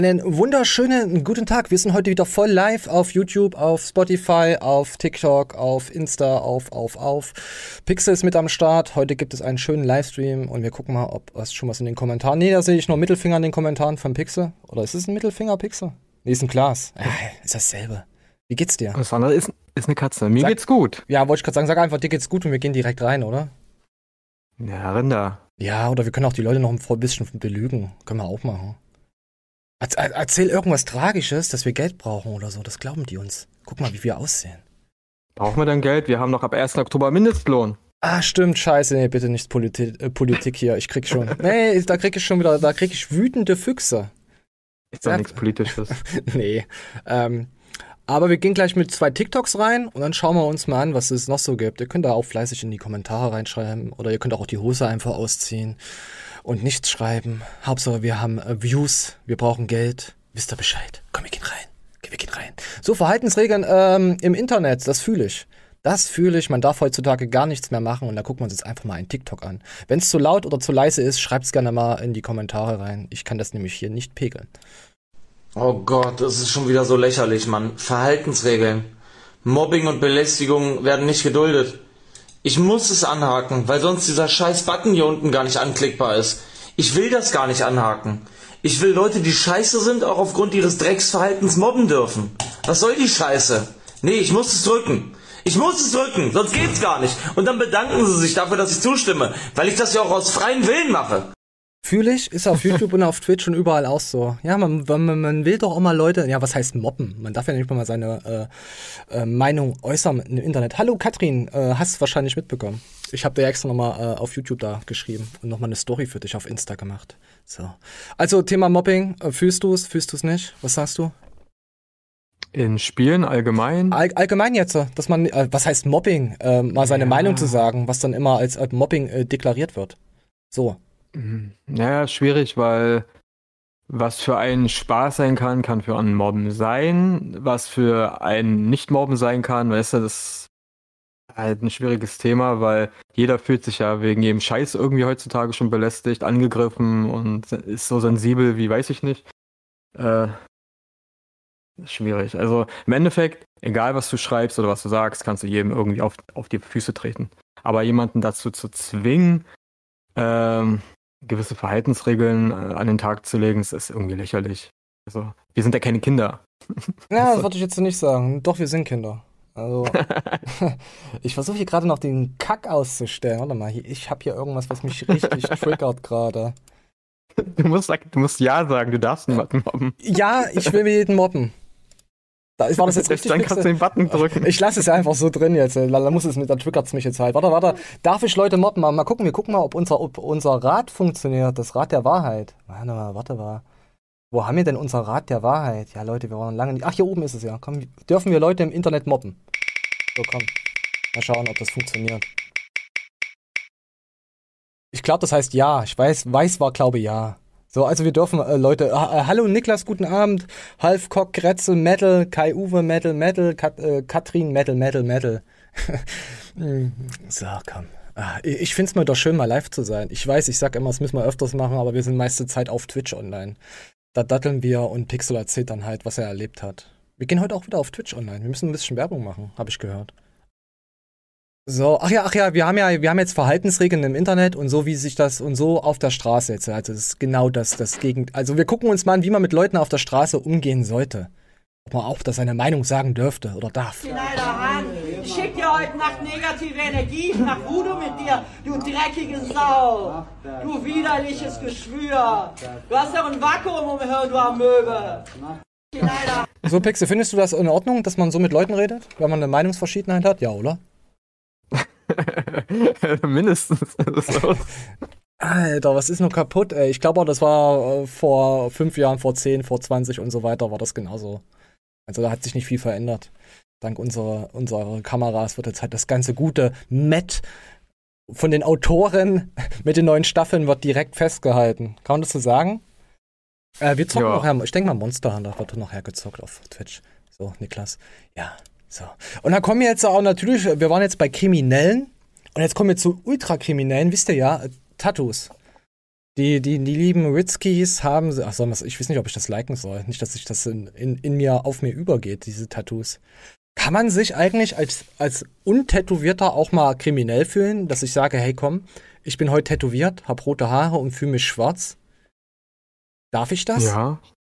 Einen wunderschönen guten Tag. Wir sind heute wieder voll live auf YouTube, auf Spotify, auf TikTok, auf Insta, auf, auf, auf. Pixel ist mit am Start. Heute gibt es einen schönen Livestream und wir gucken mal, ob was schon was in den Kommentaren. Nee, da sehe ich nur Mittelfinger in den Kommentaren von Pixel. Oder ist es ein Mittelfinger, Pixel? Nee, ist ein Glas. Äh, ist dasselbe. Wie geht's dir? Das andere ist, ist eine Katze. Mir sag, geht's gut. Ja, wollte ich gerade sagen, sag einfach, dir geht's gut und wir gehen direkt rein, oder? Ja, Rinder. Ja, oder wir können auch die Leute noch ein bisschen belügen. Können wir auch machen. Erzähl irgendwas Tragisches, dass wir Geld brauchen oder so. Das glauben die uns. Guck mal, wie wir aussehen. Brauchen wir denn Geld? Wir haben noch ab 1. Oktober Mindestlohn. Ah, stimmt, scheiße, nee, bitte nicht Politi äh, Politik hier. Ich krieg schon. nee, da krieg ich schon wieder, da krieg ich wütende Füchse. Ist doch nichts Politisches. nee. Ähm, aber wir gehen gleich mit zwei TikToks rein und dann schauen wir uns mal an, was es noch so gibt. Ihr könnt da auch fleißig in die Kommentare reinschreiben oder ihr könnt auch die Hose einfach ausziehen und nichts schreiben. Hauptsache, wir haben äh, Views, wir brauchen Geld. Wisst ihr Bescheid? Komm, wir gehen rein. Wir gehen rein. So, Verhaltensregeln ähm, im Internet, das fühle ich. Das fühle ich. Man darf heutzutage gar nichts mehr machen und da gucken wir uns jetzt einfach mal einen TikTok an. Wenn es zu laut oder zu leise ist, schreibt es gerne mal in die Kommentare rein. Ich kann das nämlich hier nicht pegeln. Oh Gott, das ist schon wieder so lächerlich, Mann. Verhaltensregeln. Mobbing und Belästigung werden nicht geduldet. Ich muss es anhaken, weil sonst dieser scheiß Button hier unten gar nicht anklickbar ist. Ich will das gar nicht anhaken. Ich will Leute, die scheiße sind, auch aufgrund ihres Drecksverhaltens mobben dürfen. Was soll die Scheiße? Nee, ich muss es drücken. Ich muss es drücken, sonst geht's gar nicht. Und dann bedanken sie sich dafür, dass ich zustimme, weil ich das ja auch aus freiem Willen mache. Fühle ich, ist auf YouTube und auf Twitch und überall auch so. Ja, man, man, man will doch auch mal Leute, ja, was heißt mobben? Man darf ja nicht mal seine äh, äh, Meinung äußern im Internet. Hallo Katrin, äh, hast du wahrscheinlich mitbekommen. Ich habe dir extra nochmal äh, auf YouTube da geschrieben und nochmal eine Story für dich auf Insta gemacht. So. Also Thema Mobbing, äh, fühlst du es, fühlst du es nicht? Was sagst du? In Spielen allgemein? All, allgemein jetzt, dass man, äh, was heißt Mobbing? Äh, mal seine ja. Meinung zu sagen, was dann immer als, als Mobbing äh, deklariert wird. So. Mhm. Naja, schwierig, weil was für einen Spaß sein kann, kann für einen Mobben sein. Was für einen Nicht-Mobben sein kann, weißt du, das ist halt ein schwieriges Thema, weil jeder fühlt sich ja wegen jedem Scheiß irgendwie heutzutage schon belästigt, angegriffen und ist so sensibel wie weiß ich nicht. Äh, schwierig. Also im Endeffekt, egal was du schreibst oder was du sagst, kannst du jedem irgendwie auf, auf die Füße treten. Aber jemanden dazu zu zwingen, ähm, gewisse Verhaltensregeln äh, an den Tag zu legen, das ist irgendwie lächerlich. Also, wir sind ja keine Kinder. Ja, das wollte ich jetzt nicht sagen. Doch, wir sind Kinder. Also, ich versuche hier gerade noch den Kack auszustellen. Warte mal, ich habe hier irgendwas, was mich richtig triggert gerade. Du musst, du musst Ja sagen, du darfst niemanden mobben. Ja, ich will jeden mobben. Da war das jetzt richtig. Dann kannst du den Button drücken. Ich lasse es einfach so drin jetzt. Da, da muss es mit, da triggert es mich jetzt halt. Warte, warte. Darf ich Leute mobben? Mal gucken, wir gucken mal, ob unser, ob unser Rad funktioniert. Das Rad der Wahrheit. Warte mal, warte mal. Wo haben wir denn unser Rad der Wahrheit? Ja, Leute, wir waren lange nicht. Ach, hier oben ist es ja. Komm, dürfen wir Leute im Internet mobben? So, komm. Mal schauen, ob das funktioniert. Ich glaube, das heißt ja. Ich weiß, weiß war, glaube ja. So, also wir dürfen, äh, Leute, äh, hallo Niklas, guten Abend, Half Kock, Gretzel, Metal, Kai Uwe, Metal, Metal, Kat, äh, Katrin, Metal, Metal, Metal. so, komm. Ah, ich find's mal doch schön, mal live zu sein. Ich weiß, ich sag immer, das müssen wir öfters machen, aber wir sind meiste Zeit auf Twitch online. Da datteln wir und Pixel erzählt dann halt, was er erlebt hat. Wir gehen heute auch wieder auf Twitch online. Wir müssen ein bisschen Werbung machen, habe ich gehört. So, ach ja, ach ja, wir haben ja, wir haben jetzt Verhaltensregeln im Internet und so wie sich das und so auf der Straße jetzt. Also das ist genau das, das Gegend. Also wir gucken uns mal an, wie man mit Leuten auf der Straße umgehen sollte. Ob man auch das seine Meinung sagen dürfte oder darf. Ich schick dir heute Nacht negative Energie nach Voodoo mit dir, du dreckige Sau. Du widerliches Geschwür. Du hast doch ein Vakuum umhören, du Amöbe. So, Pixel, findest du das in Ordnung, dass man so mit Leuten redet, wenn man eine Meinungsverschiedenheit hat? Ja, oder? Mindestens. Alter, was ist nur kaputt, ey? Ich glaube auch, das war äh, vor fünf Jahren, vor zehn, vor 20 und so weiter, war das genauso. Also da hat sich nicht viel verändert. Dank unserer, unserer Kameras wird jetzt halt das ganze gute Met von den Autoren mit den neuen Staffeln wird direkt festgehalten. Kann man das so sagen? Äh, wir zocken ja. noch, ich denke mal Monster Hunter wird noch hergezockt auf Twitch. So, Niklas. Ja, so. Und dann kommen wir jetzt auch natürlich, wir waren jetzt bei Kriminellen und jetzt kommen wir zu Ultrakriminellen, wisst ihr ja, Tattoos. Die, die, die lieben Ritzkis haben, ach so, ich weiß nicht, ob ich das liken soll. Nicht, dass sich das in, in, in mir, auf mir übergeht, diese Tattoos. Kann man sich eigentlich als, als Untätowierter auch mal kriminell fühlen, dass ich sage, hey komm, ich bin heute tätowiert, hab rote Haare und fühle mich schwarz? Darf ich das? Ja.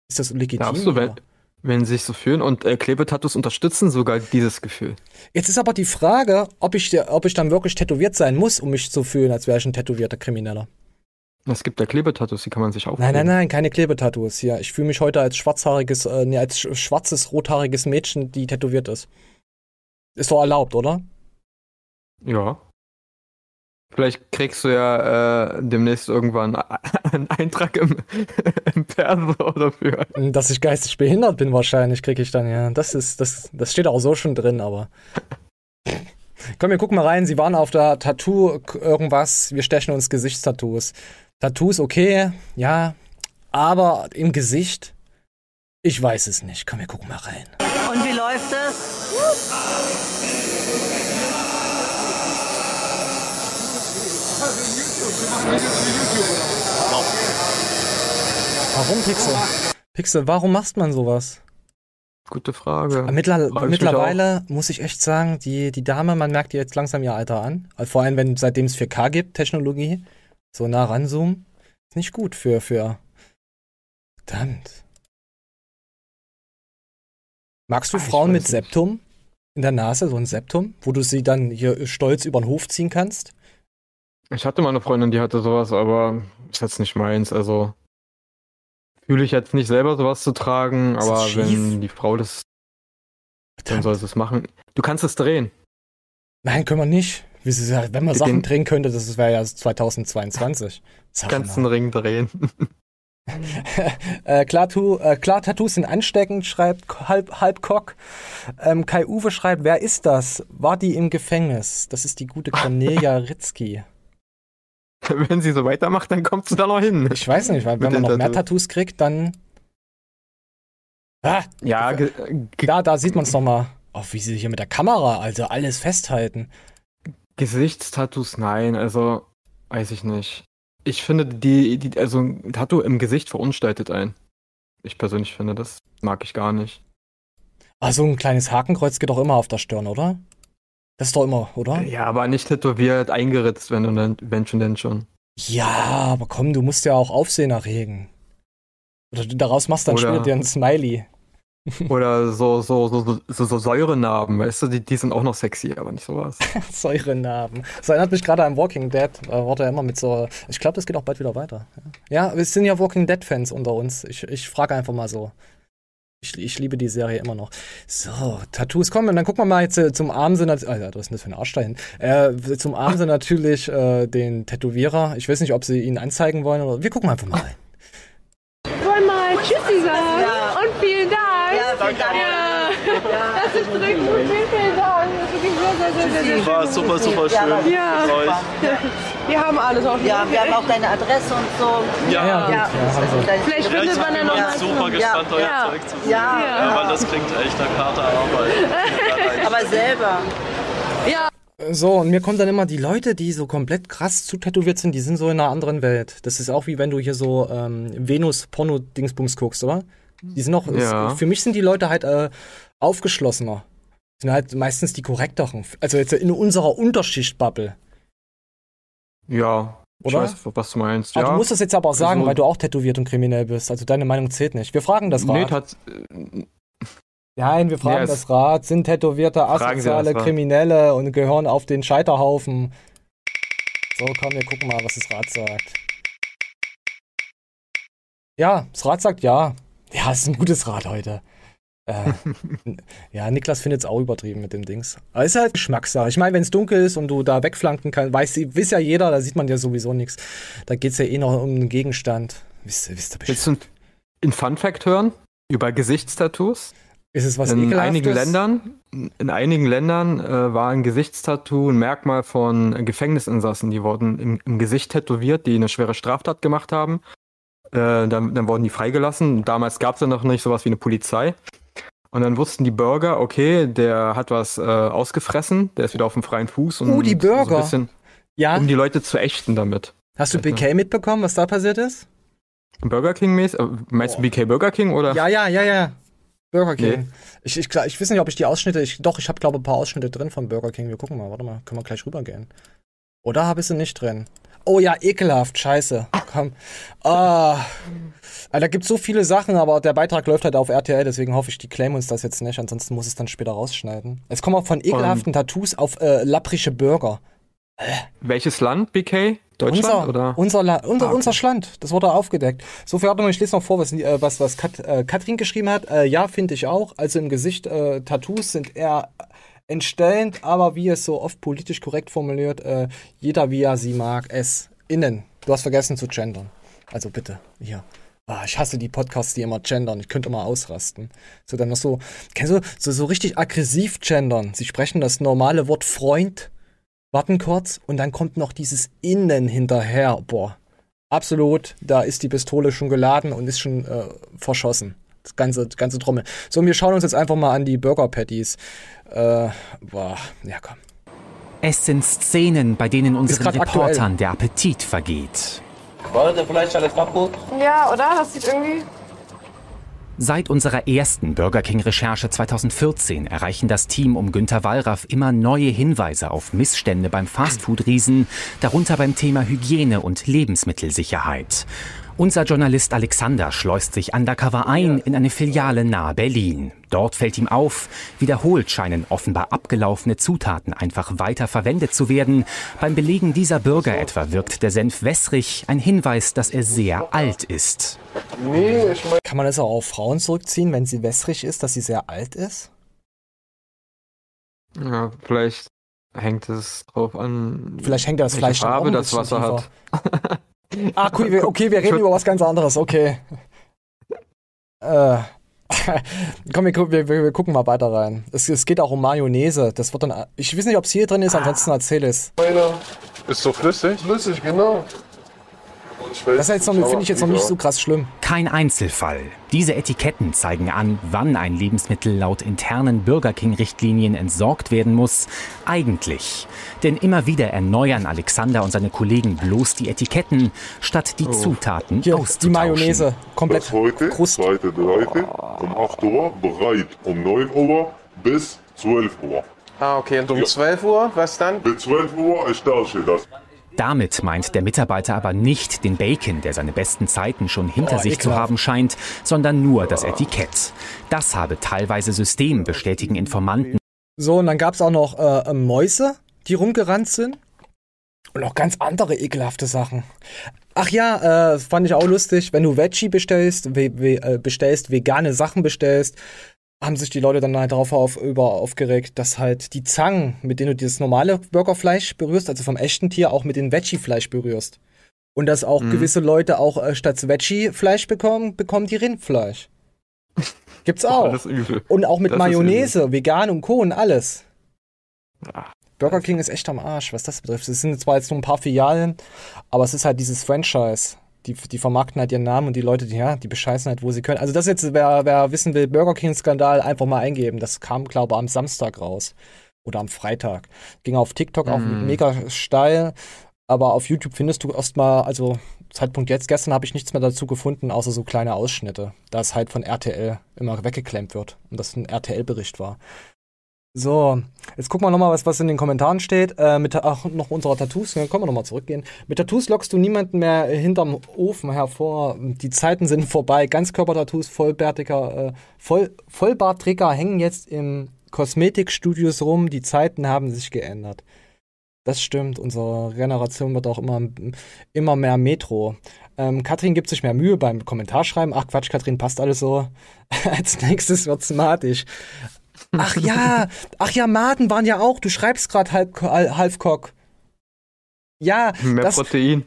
Ist das legitim? Darfst du, wenn? Wenn sie sich so fühlen und äh, Klebetattoos unterstützen sogar dieses Gefühl. Jetzt ist aber die Frage, ob ich, ob ich dann wirklich tätowiert sein muss, um mich zu fühlen, als wäre ich ein tätowierter Krimineller. Es gibt ja Klebetattoos, die kann man sich auch Nein, nein, nein, keine Klebetattoos hier. Ich fühle mich heute als schwarzhaariges, äh, nee, als sch- schwarzes, rothaariges Mädchen, die tätowiert ist. Ist doch erlaubt, oder? Ja. Vielleicht kriegst du ja äh, demnächst irgendwann einen Eintrag im, im Perso dafür. Dass ich geistig behindert bin, wahrscheinlich kriege ich dann, ja. Das ist, das, das steht auch so schon drin, aber. Komm, wir gucken mal rein. Sie waren auf der Tattoo irgendwas. Wir stechen uns Gesichtstattoos. Tattoos, okay, ja. Aber im Gesicht, ich weiß es nicht. Komm, wir gucken mal rein. Und wie läuft es? Warum Pixel? Pixel, warum macht man sowas? Gute Frage. Mittler Frag ich mich mittlerweile muss ich echt sagen, die, die Dame, man merkt ihr jetzt langsam ihr Alter an. Also Vor allem, wenn seitdem es 4K gibt, Technologie, so nah ranzoomen, ist nicht gut für, für. Verdammt. Magst du Ah, ich Frauen mit nicht. Septum in der Nase, so ein Septum, wo du sie dann hier stolz über den Hof ziehen kannst? Ich hatte mal eine Freundin, die hatte sowas, aber ist jetzt nicht meins. Also fühle ich jetzt nicht selber sowas zu tragen, das aber wenn die Frau das, dann soll sie es machen. Du kannst es drehen. Nein, können wir nicht. Wenn man Den- Sachen drehen könnte, das wäre ja 2022. Du kannst einen Ring drehen. Äh, klar, tu, äh, klar, Tattoos sind ansteckend, schreibt halb, halb Ähm, Kai Uwe schreibt, wer ist das? War die im Gefängnis? Das ist die gute Cornelia Ritzky. wenn sie so weitermacht, dann kommt sie da noch hin. Ich weiß nicht, weil wenn man noch den mehr Tattoos. Tattoos kriegt, dann. Ah, Ja, ge da, da sieht man es nochmal. Oh, wie sie hier mit der Kamera, also alles festhalten. Gesichtstattoos, nein, also weiß ich nicht. Ich finde die, die also ein Tattoo im Gesicht verunstaltet ein. Ich persönlich finde, das mag ich gar nicht. Ah, so ein kleines Hakenkreuz geht doch immer auf der Stirn, oder? Das ist doch immer, oder? Ja, aber nicht tätowiert, eingeritzt, wenn du denn, wenn schon denn schon. Ja, aber komm, du musst ja auch Aufsehen erregen. Oder du daraus machst dann Oder- später dir ein Smiley. Oder so, so, so, so, so, Säurenarben, weißt du, die, die sind auch noch sexy, aber nicht sowas. Säurenarben. Das erinnert mich gerade an Walking Dead. Da wurde er immer mit so. Ich glaube, das geht auch bald wieder weiter. Ja, es sind ja Walking Dead-Fans unter uns. Ich, ich frage einfach mal so. Ich, ich liebe die Serie immer noch. So, Tattoos kommen. Und dann gucken wir mal jetzt äh, zum Armsinn. Alter, was ist denn das für ein Arsch dahin? Äh, zum Armsinn natürlich äh, den Tätowierer. Ich weiß nicht, ob sie ihn anzeigen wollen oder. Wir gucken einfach mal rein. wollen mal Tschüssi sagen Ja. und vielen Dank. Ja, vielen Dank. Ja. Das ist dringend. Vielen, vielen Dank. Das ist wirklich sehr, sehr, sehr, sehr, sehr War super, super schön. Ja, Ja. Wir haben alles auf Ja, wir haben auch deine Adresse und so. Ja, ja. Ja, Vielleicht Ja, ich findet man bin ja noch mal super gespannt, euer Ja. Zeug zu sehen. Ja. Ja, weil das klingt echt nach harter Arbeit. Ja, Aber selber. So, und mir kommen dann immer die Leute, die so komplett krass zutätowiert sind, die sind so in einer anderen Welt. Das ist auch wie wenn du hier so ähm, Venus-Porno-Dingsbums guckst, oder? Die sind noch, Ja. für mich sind die Leute halt äh, aufgeschlossener. Sind halt meistens die korrekteren. Also jetzt in unserer Unterschicht-Bubble. Ja, ich Oder? weiß, was du meinst. Ah, ja. du musst das jetzt aber auch sagen, Also- weil du auch tätowiert und kriminell bist. Also deine Meinung zählt nicht. Wir fragen das Nee, Rad. tat, äh, Nein, wir fragen Nee, das Rad. Sind tätowierte asoziale. Kriminelle und gehören auf den Scheiterhaufen. So, komm, wir gucken mal, was das Rad sagt. Ja, das Rad sagt ja. Ja, es ist ein gutes Rad heute. Äh, ja, Niklas findet es auch übertrieben mit dem Dings. Aber ist halt Geschmackssache. Ich meine, wenn es dunkel ist und du da wegflanken kannst, weiß, weiß ja jeder, da sieht man ja sowieso nichts. Da geht es ja eh noch um einen Gegenstand. Wisst ihr, wisst ihr willst du ein Fun Fact hören? Über Gesichtstattoos? Ist es was in Ekelhaftes? einigen Ländern, in einigen Ländern äh, war ein Gesichtstattoo ein Merkmal von Gefängnisinsassen. Die wurden im, im Gesicht tätowiert, die eine schwere Straftat gemacht haben. Äh, dann, dann wurden die freigelassen. Damals gab es ja noch nicht sowas wie eine Polizei. Und dann wussten die Bürger, okay, der hat was äh, ausgefressen, der ist wieder auf dem freien Fuß. Und Oh, die So Bürger. ein bisschen, Ja, um die Leute zu ächten damit. Hast du BK mitbekommen, was da passiert ist? Burger King mäßig? Äh, Meinst du BK Burger King oder? Ja, ja, ja, ja. Burger King. Nee. Ich, ich, klar, ich weiß nicht, ob ich die Ausschnitte, ich, doch, ich habe glaube ein paar Ausschnitte drin von Burger King. Wir gucken mal, warte mal, können wir gleich rübergehen. Oder habe ich sie nicht drin? Oh ja, ekelhaft, scheiße. Komm. Ah. Ah, Da gibt so viele Sachen, aber der Beitrag läuft halt auf RTL, deswegen hoffe ich, die claimen uns das jetzt nicht, ansonsten muss es dann später rausschneiden. Es kommen auch von ekelhaften Tattoos auf äh, lapprische Burger. Welches Land? BK? Deutschland unser, oder? Unser, La unser, Ah, okay. unser Schland, das wurde aufgedeckt. So viel, mal, ich lese noch vor, was, äh, was, was Kat, äh, Katrin geschrieben hat. Äh, ja, finde ich auch. Also im Gesicht, äh, Tattoos sind eher entstellend, aber wie es so oft politisch korrekt formuliert, äh, jeder wie er sie mag, es innen. Du hast vergessen zu gendern. Also bitte, hier. Ah, ich hasse die Podcasts, die immer gendern. Ich könnte immer ausrasten. So dann noch so, kennst du, so, so richtig aggressiv gendern. Sie sprechen das normale Wort Freund, warten kurz und dann kommt noch dieses Innen hinterher. Boah, absolut, da ist die Pistole schon geladen und ist schon äh, verschossen. Das ganze, ganze Trommel. So, und wir schauen uns jetzt einfach mal an die Burger Patties. Äh, boah, ja komm. Es sind Szenen, bei denen unseren grad aktuell. Reportern der Appetit vergeht. War der Fleisch alles kaputt? Ja, oder? Das sieht irgendwie. Seit unserer ersten Burger King-Recherche 2014 erreichen das Team um Günter Wallraff immer neue Hinweise auf Missstände beim Fastfood-Riesen, darunter beim Thema Hygiene und Lebensmittelsicherheit. Unser Journalist Alexander schleust sich undercover ein in eine Filiale nahe Berlin. Dort fällt ihm auf, wiederholt scheinen offenbar abgelaufene Zutaten einfach weiter verwendet zu werden. Beim Belegen dieser Burger etwa wirkt der Senf wässrig, ein Hinweis, dass er sehr alt ist. Kann man das auch auf Frauen zurückziehen, wenn sie wässrig ist, dass sie sehr alt ist? Ja, vielleicht hängt es drauf an. Vielleicht hängt das Fleisch dann auch Farbe ein das Wasser tiefer. hat. Ah, cool, wir, okay, wir reden über was ganz anderes, okay. Äh, komm, wir, wir, wir, wir gucken mal weiter rein. Es, es geht auch um Mayonnaise. Das wird dann. Ich weiß nicht, ob es hier drin ist, ansonsten erzähl es. Ist so flüssig? Flüssig, genau. Das ist noch- finde ich jetzt noch nicht so krass schlimm. Kein Einzelfall. Diese Etiketten zeigen an, wann ein Lebensmittel laut internen Burger King-Richtlinien entsorgt werden muss. Eigentlich. Denn immer wieder erneuern Alexander und seine Kollegen bloß die Etiketten, statt die Zutaten Oh. Hier, die auszutauschen. Mayonnaise. Komplett Das heute, Krust. zweite, dritte, um 8 Uhr, bereit. Um 9 Uhr bis 12 Uhr. Ah, okay. Und um 12 Uhr, was dann? Bis 12 Uhr erstellt das. Damit meint der Mitarbeiter aber nicht den Bacon, der seine besten Zeiten schon hinter Oh, sich zu haben scheint, sondern nur das Etikett. Das habe teilweise System, bestätigen Informanten. So, und dann gab es auch noch äh, Mäuse, die rumgerannt sind. Und auch ganz andere ekelhafte Sachen. Ach ja, äh, fand ich auch lustig. Wenn du Veggie bestellst, we, we, äh, bestellst, vegane Sachen bestellst, haben sich die Leute dann halt darauf auf, über aufgeregt, dass halt die Zangen, mit denen du dieses normale Burgerfleisch berührst, also vom echten Tier, auch mit dem Veggie-Fleisch berührst. Und dass auch Mhm. gewisse Leute auch äh, statt Veggie-Fleisch bekommen, bekommen die Rindfleisch. Gibt's auch. Und auch mit Das Mayonnaise, vegan und Co. und alles. Ach, Burger King ist echt am Arsch, was das betrifft. Es sind zwar jetzt nur ein paar Filialen, aber es ist halt dieses Franchise. Die, die vermarkten halt ihren Namen und die Leute, die, ja, die bescheißen halt, wo sie können. Also das jetzt, wer, wer wissen will, Burger King-Skandal, einfach mal eingeben. Das kam, glaube ich, am Samstag raus. Oder am Freitag. Ging auf TikTok auch Mm. mega steil. Aber auf YouTube findest du erstmal, also Zeitpunkt jetzt, gestern habe ich nichts mehr dazu gefunden, außer so kleine Ausschnitte. Da es halt von RTL immer weggeklemmt wird und das ein RTL-Bericht war. So, jetzt gucken wir nochmal, was, was in den Kommentaren steht. Äh, mit ach, noch unserer Tattoos, dann können wir nochmal zurückgehen. Mit Tattoos lockst du niemanden mehr hinterm Ofen hervor. Die Zeiten sind vorbei. Ganzkörper-Tattoos, Vollbärtiger, äh, Voll, Vollbartträger hängen jetzt im Kosmetikstudios rum. Die Zeiten haben sich geändert. Das stimmt, unsere Generation wird auch immer, immer mehr Metro. Ähm, Katrin gibt sich mehr Mühe beim Kommentarschreiben. Ach Quatsch, Katrin, passt alles so. Als nächstes wird's matisch. Ach ja, ach ja, Maden waren ja auch. Du schreibst gerade halb, Halfcock. Ja, mehr das, Protein.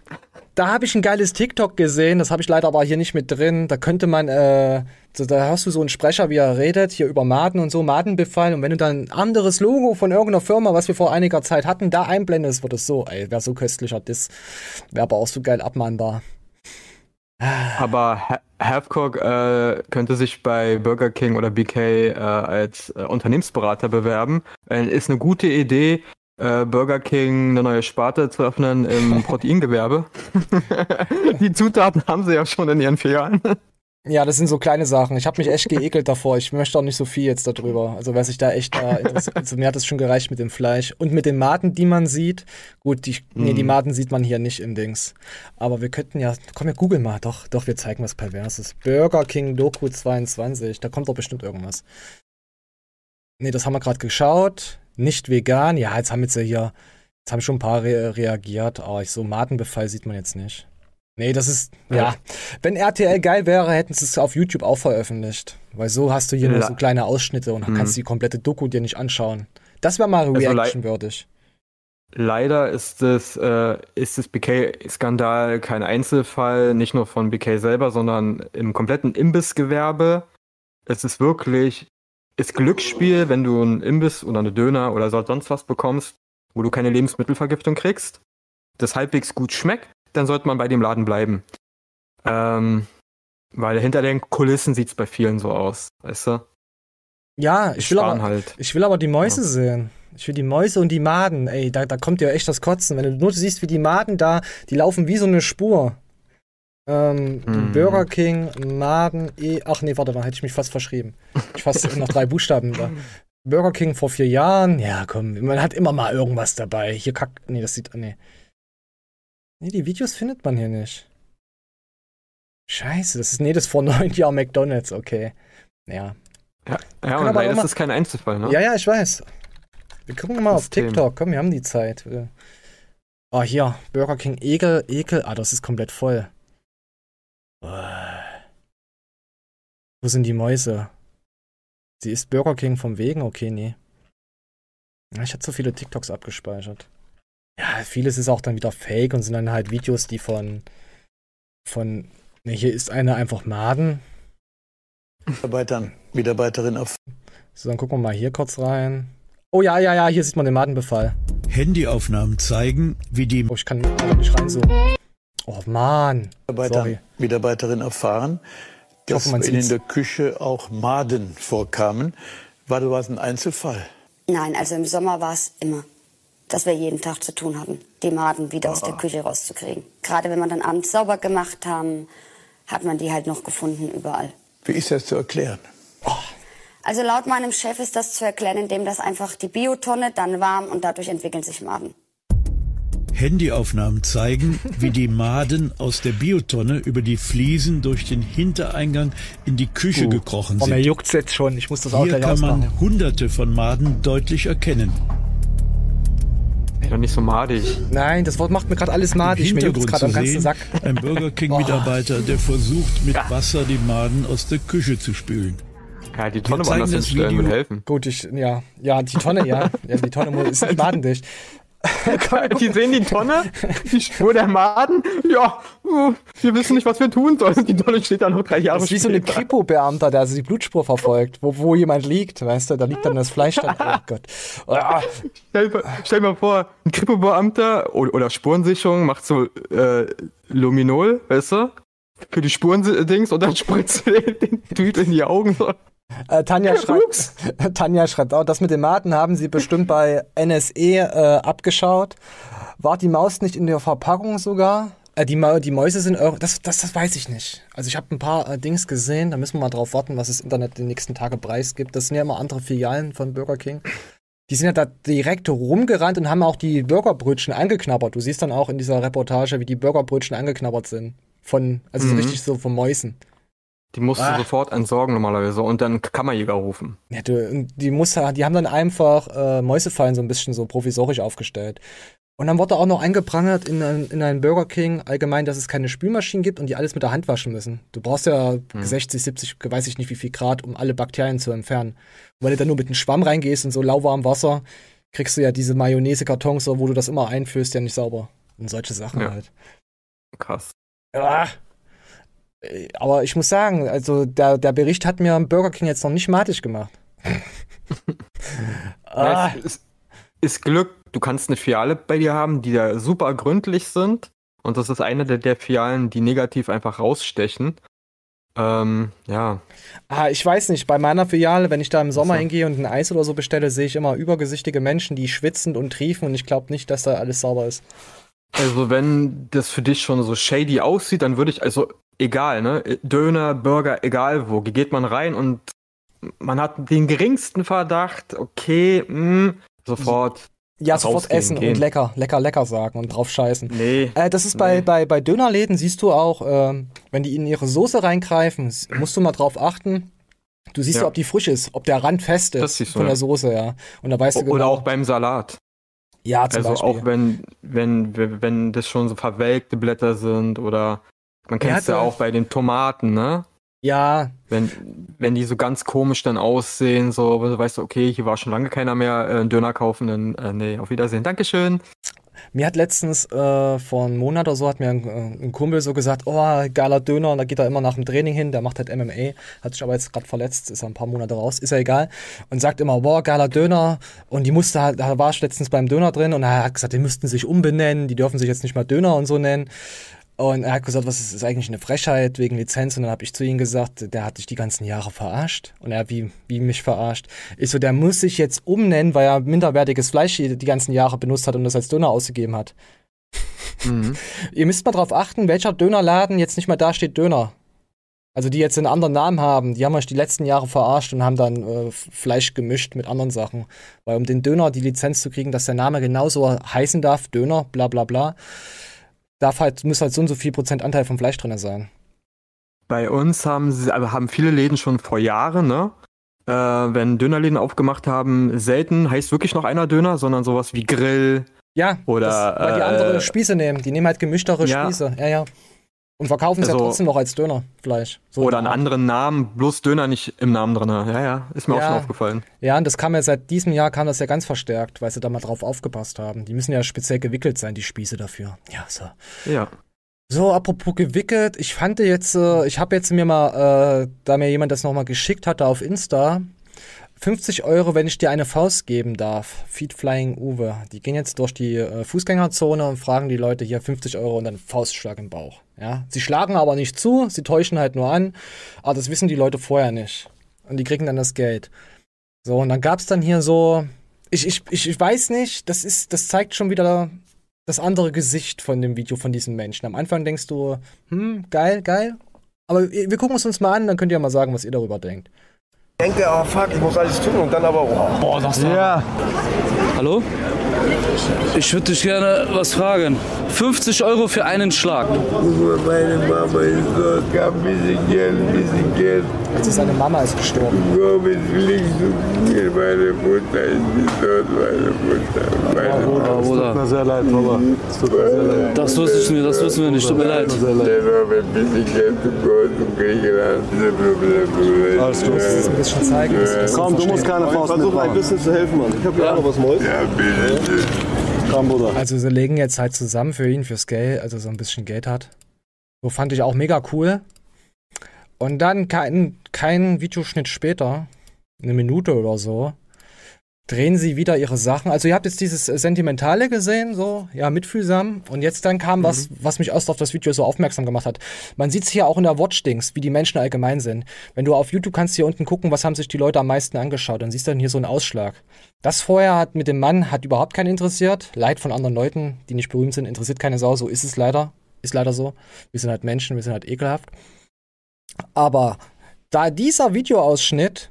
da habe ich ein geiles TikTok gesehen. Das habe ich leider aber hier nicht mit drin. Da könnte man, äh, da hast du so einen Sprecher, wie er redet, hier über Maden und so, Madenbefall. Und wenn du dann ein anderes Logo von irgendeiner Firma, was wir vor einiger Zeit hatten, da einblendest, wird es so, ey, wäre so köstlicher Diss. Wäre aber auch so geil abmahnbar. Aber Ha- Halfcock äh, könnte sich bei Burger King oder BK äh, als äh, Unternehmensberater bewerben. Äh, ist eine gute Idee. äh, Burger King eine neue Sparte zu öffnen im Proteingewerbe. die Zutaten haben sie ja schon in ihren Filialen. Ja, das sind so kleine Sachen. Ich habe mich echt geekelt davor. Ich möchte auch nicht so viel jetzt darüber. Also wer sich da echt äh, interessiert, also mir hat es schon gereicht mit dem Fleisch und mit den Maten, die man sieht. Gut, die, nee, die Mhm. Maten sieht man hier nicht im Dings. Aber wir könnten ja, komm, wir googeln mal. Doch, doch, wir zeigen was Perverses. Burger King Doku 22. Da kommt doch bestimmt irgendwas. Nee, das haben wir gerade geschaut. Nicht vegan. Ja, jetzt haben jetzt ja hier, jetzt haben schon ein paar re reagiert. Aber ich, so Matenbefall sieht man jetzt nicht. Nee, das ist, ja. Ja. Wenn RTL geil wäre, hätten sie es auf YouTube auch veröffentlicht. Weil so hast du hier nur La- so kleine Ausschnitte und Mhm. kannst die komplette Doku dir nicht anschauen. Das wäre mal Also reaction-würdig. Leider ist das, äh, ist das BK-Skandal kein Einzelfall, nicht nur von BK selber, sondern im kompletten Imbissgewerbe. Es ist wirklich, ist Glücksspiel, wenn du einen Imbiss oder eine Döner oder so- sonst was bekommst, wo du keine Lebensmittelvergiftung kriegst, das halbwegs gut schmeckt, dann sollte man bei dem Laden bleiben. Ähm, weil hinter den Kulissen sieht es bei vielen so aus, weißt du? Ja, ich will, aber, halt. ich will aber die Mäuse Ja. sehen. Ich will die Mäuse und die Maden. Ey, da, da kommt dir echt das Kotzen. Wenn du nur siehst, wie die Maden da, die laufen wie so eine Spur. Ähm, Mhm. Burger King, Maden, E. Ach nee, warte mal, hätte ich mich fast verschrieben. Ich fast noch drei Buchstaben da. Burger King vor vier Jahren. Ja, komm, man hat immer mal irgendwas dabei. Hier kackt. Nee, das sieht. Nee. Nee, die Videos findet man hier nicht. Scheiße, das ist. Nee, das ist vor neun Jahren McDonalds, okay. Ja. Ja, ja und aber leider ist das kein Einzelfall, ne? Ja, ja, ich weiß. Wir gucken mal auf System. TikTok. Komm, wir haben die Zeit. Ah, hier. Burger King Ekel, Ekel. Ah, das ist komplett voll. Uah. Wo sind die Mäuse? Sie ist Burger King vom Wegen? Okay, nee. Ich hatte so viele TikToks abgespeichert. Ja, vieles ist auch dann wieder fake und sind dann halt Videos, die von. von. Ne, hier ist eine einfach Maden. Mitarbeitern, Mitarbeiterin auf So, dann gucken wir mal hier kurz rein. Oh ja, ja, ja, hier sieht man den Madenbefall. Handyaufnahmen zeigen, wie die Oh, ich kann nicht reinzoomen. Oh, Mann. Mitarbeitern, Sorry. Mitarbeiterin erfahren, dass hoffe, in der Küche auch Maden vorkamen. War das ein Einzelfall? Nein, also im Sommer war es immer, dass wir jeden Tag zu tun hatten, die Maden wieder aus der Küche rauszukriegen. Gerade wenn wir dann abends sauber gemacht haben, hat man die halt noch gefunden überall. Wie ist das zu erklären? Also laut meinem Chef ist das zu erklären, indem das einfach die Biotonne dann warm und dadurch entwickeln sich Maden. Handyaufnahmen zeigen, wie die Maden aus der Biotonne über die Fliesen durch den Hintereingang in die Küche gekrochen Oh, mir sind. juckt's jetzt schon. Ich muss das auch Hier kann man hunderte von Maden deutlich erkennen. Doch nicht so madig. Nein, das Wort macht mir gerade alles madig. Im Mir Hintergrund gerade zu am ganzen sehen, Sack. ein Burger King-Mitarbeiter, der versucht, mit Wasser die Maden aus der Küche zu spülen. Ja, die Wir Tonne zeigen woanders das hinstellen Video- würde helfen. Gut, ich, ja. Ja, die Tonne, ja. ja die Tonne ist nicht madendicht. Die sehen die Tonne, die Spur der Maden. Ja, uh, wir wissen nicht, was wir tun sollen. Die Tonne steht da noch drei Jahre Das ist wie so ein später. Kripo-Beamter, der also die Blutspur verfolgt, wo, wo jemand liegt, weißt du, da liegt dann das Fleisch dann. Oh Gott. Ah, Stell, stell mal vor, ein Kripo-Beamter oder, oder Spurensicherung macht so äh, Luminol, weißt du? Für die Spurendings und dann spritzt er den Typ in die Augen. So. Äh, Tanja schreibt, Tanja schreibt auch, das mit den Maten haben sie bestimmt bei NSE äh, abgeschaut. War die Maus nicht in der Verpackung sogar? Äh, die, Ma die Mäuse sind, irre- das, das, das weiß ich nicht. Also ich habe ein paar äh, Dings gesehen, da müssen wir mal drauf warten, was das Internet die nächsten Tage preisgibt. Das sind ja immer andere Filialen von Burger King. Die sind ja da direkt rumgerannt und haben auch die Burgerbrötchen angeknabbert. Du siehst dann auch in dieser Reportage, wie die Burgerbrötchen angeknabbert sind. Von, also so Mhm. richtig so von Mäusen. Die musst du Ah. sofort entsorgen normalerweise und dann Kammerjäger rufen. Ja, du, und die, muss, die haben dann einfach äh, Mäusefallen so ein bisschen so provisorisch aufgestellt. Und dann wurde auch noch eingeprangert in, ein, in einen Burger King allgemein, dass es keine Spülmaschinen gibt und die alles mit der Hand waschen müssen. Du brauchst ja 60, 70, weiß ich nicht wie viel Grad, um alle Bakterien zu entfernen. Und wenn du dann nur mit einem Schwamm reingehst in so lauwarm Wasser, kriegst du ja diese Mayonnaise-Kartons, so, wo du das immer einführst, ja nicht sauber. Und solche Sachen Ja. halt. Krass. Ah. Aber ich muss sagen, also der, der Bericht hat mir Burger King jetzt noch nicht matig gemacht. ah. Ja, es ist, ist Glück, du kannst eine Filiale bei dir haben, die da super gründlich sind. Und das ist eine der, der Filialen, die negativ einfach rausstechen. Ähm, ja. Ah, ich weiß nicht, bei meiner Filiale, wenn ich da im Sommer hingehe und ein Eis oder so bestelle, sehe ich immer übergesichtige Menschen, die schwitzend und triefen und ich glaube nicht, dass da alles sauber ist. Also wenn das für dich schon so shady aussieht, dann würde ich, also egal, ne? Döner, Burger, egal wo, geht man rein und man hat den geringsten Verdacht, okay, mh, sofort. Ja, sofort essen gehen. und lecker, lecker, lecker sagen und drauf scheißen. Nee. Äh, das ist bei, Nee. bei, bei Dönerläden, siehst du auch, ähm, wenn die in ihre Soße reingreifen, musst du mal drauf achten. Du siehst Ja. ja. ob die frisch ist, ob der Rand fest ist von der Soße, ja. Und da weißt du genau. Oder auch beim Salat. Ja, zum also Beispiel. auch wenn, wenn, wenn das schon so verwelkte Blätter sind oder man kennt es Ja, auch bei den Tomaten, ne? Ja, Wenn, wenn die so ganz komisch dann aussehen, so, wo du weißt, okay, hier war schon lange keiner mehr äh, einen Döner kaufen, dann, äh, nee, auf Wiedersehen. Dankeschön. Mir hat letztens äh, vor einem Monat oder so hat mir ein, äh, ein Kumpel so gesagt, oh, geiler Döner, und da geht er immer nach dem Training hin, der macht halt MMA, hat sich aber jetzt gerade verletzt, ist ja ein paar Monate raus, ist ja egal, und sagt immer, boah, geiler Döner, und die musste halt, da war ich letztens beim Döner drin, und er hat gesagt, die müssten sich umbenennen, die dürfen sich jetzt nicht mehr Döner und so nennen. Und er hat gesagt, was ist, ist eigentlich eine Frechheit wegen Lizenz? Und dann habe ich zu ihm gesagt, der hat dich die ganzen Jahre verarscht. Und er, wie, wie mich verarscht? Ich so, der muss sich jetzt umnennen, weil er minderwertiges Fleisch die, die ganzen Jahre benutzt hat und das als Döner ausgegeben hat. Mhm. Ihr müsst mal drauf achten, welcher Dönerladen jetzt nicht mehr da steht Döner. Also die jetzt einen anderen Namen haben, die haben euch die letzten Jahre verarscht und haben dann äh, Fleisch gemischt mit anderen Sachen. Weil um den Döner die Lizenz zu kriegen, dass der Name genauso heißen darf, Döner, bla bla bla, darf halt, muss halt so und so viel Prozent Anteil vom Fleisch drin sein. Bei uns haben sie, aber haben viele Läden schon vor Jahren, ne? Äh, wenn Dönerläden aufgemacht haben, selten heißt wirklich noch einer Döner, sondern sowas wie Grill. Ja, Oder, das, weil die andere äh, Spieße nehmen. Die nehmen halt gemischtere ja. Spieße. Ja, ja. Und verkaufen es ja Also- trotzdem noch als Dönerfleisch. So Oder in einen anderen Namen, bloß Döner nicht im Namen drin. Ja, ja, ist mir auch Ja. schon aufgefallen. Ja, und das kam ja seit diesem Jahr kam das ja ganz verstärkt, weil sie da mal drauf aufgepasst haben. Die müssen ja speziell gewickelt sein, die Spieße dafür. Ja, so. Ja. So, apropos gewickelt, ich fand jetzt, äh, ich habe jetzt mir mal, äh, da mir jemand das nochmal geschickt hatte auf Insta, 50 Euro, wenn ich dir eine Faust geben darf. Feed Flying Uwe. Die gehen jetzt durch die äh, Fußgängerzone und fragen die Leute hier 50 Euro und dann Faustschlag im Bauch. Ja, sie schlagen aber nicht zu, sie täuschen halt nur an, aber das wissen die Leute vorher nicht. Und die kriegen dann das Geld. So, und dann gab's dann hier so, ich, ich, ich ich weiß nicht, das ist, das zeigt schon wieder das andere Gesicht von dem Video von diesen Menschen. Am Anfang denkst du, hm, geil, geil. Aber wir gucken es uns mal an, dann könnt ihr mal sagen, was ihr darüber denkt. Ich denke, oh fuck, ich muss alles tun und dann aber, oh, boah, das war... Ja. Hallo? Ich würde dich gerne was fragen. 50 Euro für einen Schlag. Meine Mama ist tot, gab ein bisschen Geld, ein bisschen Geld. Also seine Mama ist gestorben. Komm, jetzt fliegst du mir. Meine Mutter ist tot, meine Mutter. Meine Bruder, Bruder. Tut mir sehr leid, Mama. Es tut mir sehr leid. Das wusste ich nicht, das wussten wir nicht. Tut mir leid. Ein bisschen Geld und Griechenland. Alles gut. Das ist ein bisschen zeigen. das Komm, du musst keine Faust Ich mitmachen. ein bisschen zu helfen, Mann. Ich hab ja auch noch was Neues. Ja, bitte. Komm, Bruder. Also sie legen jetzt halt zusammen für ihn, fürs Geld, also so ein bisschen Geld hat. So fand ich auch mega cool. Und dann kein, kein Videoschnitt später, eine Minute oder so, drehen sie wieder ihre Sachen. Also ihr habt jetzt dieses äh, Sentimentale gesehen, so, ja, mitfühlsam. Und jetzt dann kam was, was mich erst auf das Video so aufmerksam gemacht hat. Man sieht es hier auch in der Watchdings, wie die Menschen allgemein sind. Wenn du auf YouTube kannst hier unten gucken, was haben sich die Leute am meisten angeschaut, dann siehst du dann hier so einen Ausschlag. Das vorher hat mit dem Mann hat überhaupt keinen interessiert. Leid von anderen Leuten, die nicht berühmt sind, interessiert keine Sau. So ist es leider. Ist leider so. Wir sind halt Menschen, wir sind halt ekelhaft. Aber da dieser Videoausschnitt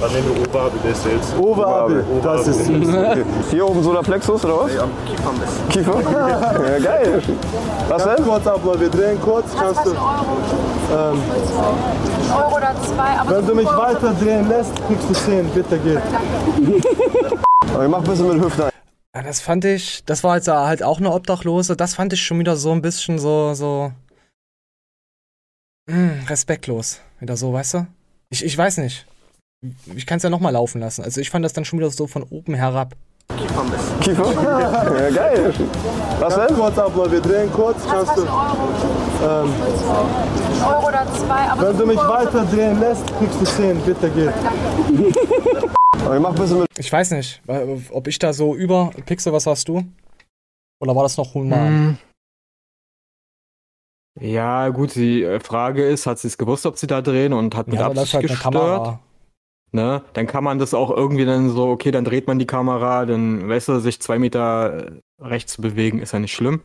Dann nehmen wir Oberhabe, der ist jetzt. Oberhabe, das ist süß. Hier oben Solarplexus oder was? Ja, Kiefer am besten. Kiefer? Ja, geil. Was Ganz denn? kurz ab, wir drehen kurz. Kannst du, ähm, Euro oder zwei, aber wenn du mich weiter drehen lässt, kriegst du 10. Bitte geht. Ich mach ein bisschen mit Hüften. Ja, das fand ich, das war jetzt halt auch eine Obdachlose, das fand ich schon wieder so ein bisschen so, so, mh, respektlos. Wieder so, weißt du? Ich, ich weiß nicht. Ich kann es ja nochmal laufen lassen. Also ich fand das dann schon wieder so von oben herab. Kiefer am besten. Kiefer? Ja, geil. Was Ganz denn? kurz ab, Leute, wir drehen kurz. Kannst du, ähm, Euro oder zwei, aber wenn du mich weiter drehen lässt, kriegst du 10. Bitte geht. Ich mach ein bisschen mit. Ich weiß nicht, ob ich da so über Pixel, was hast du? Oder war das noch human? Ja, gut, die äh, Frage ist, hat sie es gewusst, ob sie da drehen und hat mit Ja, Absicht halt gestört? Ne? Dann kann man das auch irgendwie dann so, okay, dann dreht man die Kamera, dann, weißt du, sich zwei Meter äh, rechts zu bewegen, ist ja nicht schlimm.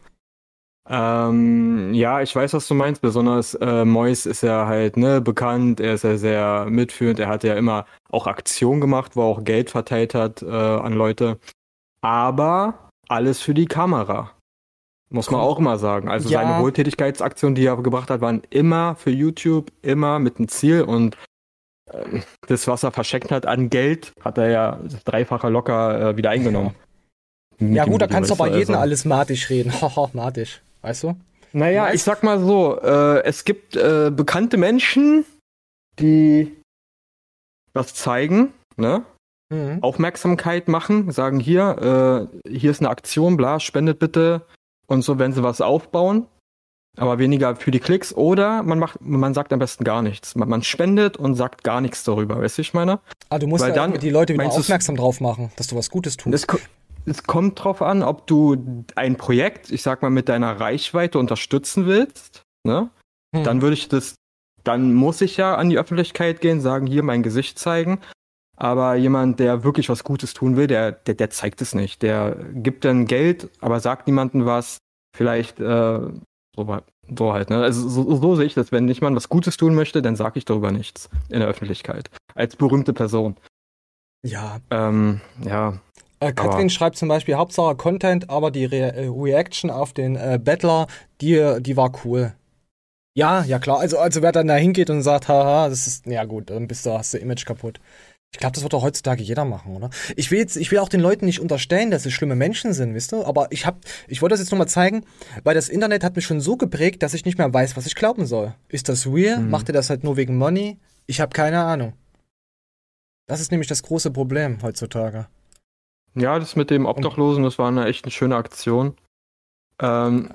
Ähm, ja, ich weiß, was du meinst. Besonders äh, Mois ist ja halt ne, bekannt, er ist ja sehr mitführend, er hat ja immer auch Aktionen gemacht, wo er auch Geld verteilt hat äh, an Leute. Aber alles für die Kamera. Muss man auch immer sagen. Also Ja. seine Wohltätigkeitsaktionen, die er gebracht hat, waren immer für YouTube, immer mit einem Ziel und ähm, das, was er verschenkt hat an Geld, hat er ja das Dreifache locker äh, wieder eingenommen. Ja gut, da kannst du aber jeden also. alles matisch reden. Haha, matisch. Weißt du? Naja, ich sag mal so, äh, es gibt äh, bekannte Menschen, die was zeigen, ne? Mhm. Aufmerksamkeit machen, sagen hier, äh, hier ist eine Aktion, bla, spendet bitte und so, wenn sie was aufbauen, aber weniger für die Klicks oder man macht, man sagt am besten gar nichts. Man, man spendet und sagt gar nichts darüber, weißt du, ich meine? Ah, du musst Weil ja dann- die Leute wieder aufmerksam drauf machen, dass du was Gutes tust. Es kommt drauf an, ob du ein Projekt, ich sag mal, mit deiner Reichweite unterstützen willst, ne? Hm. Dann würde ich das, dann muss ich ja an die Öffentlichkeit gehen, sagen, hier mein Gesicht zeigen. Aber jemand, der wirklich was Gutes tun will, der, der, der zeigt es nicht. Der gibt dann Geld, aber sagt niemandem was. Vielleicht äh, so, so halt, ne? Also so, so sehe ich das. Wenn jemand was Gutes tun möchte, dann sage ich darüber nichts in der Öffentlichkeit. Als berühmte Person. Ja. Ähm, ja. Äh, Katrin Aber- schreibt zum Beispiel Hauptsache Content, aber die Re äh, Reaction auf den äh, Battler, die, die war cool. Ja, ja klar. Also, also wer dann da hingeht und sagt, haha, das ist, ja gut, dann bist du, hast du Image kaputt. Ich glaube, das wird doch heutzutage jeder machen, oder? Ich will jetzt, ich will auch den Leuten nicht unterstellen, dass sie schlimme Menschen sind, wisst du? Aber ich hab, ich wollte das jetzt nochmal zeigen, weil das Internet hat mich schon so geprägt, dass ich nicht mehr weiß, was ich glauben soll. Ist das real? Mhm. Macht ihr das halt nur wegen Money? Ich habe keine Ahnung. Das ist nämlich das große Problem heutzutage. Ja, das mit dem Obdachlosen, das war eine echt eine schöne Aktion. Ähm,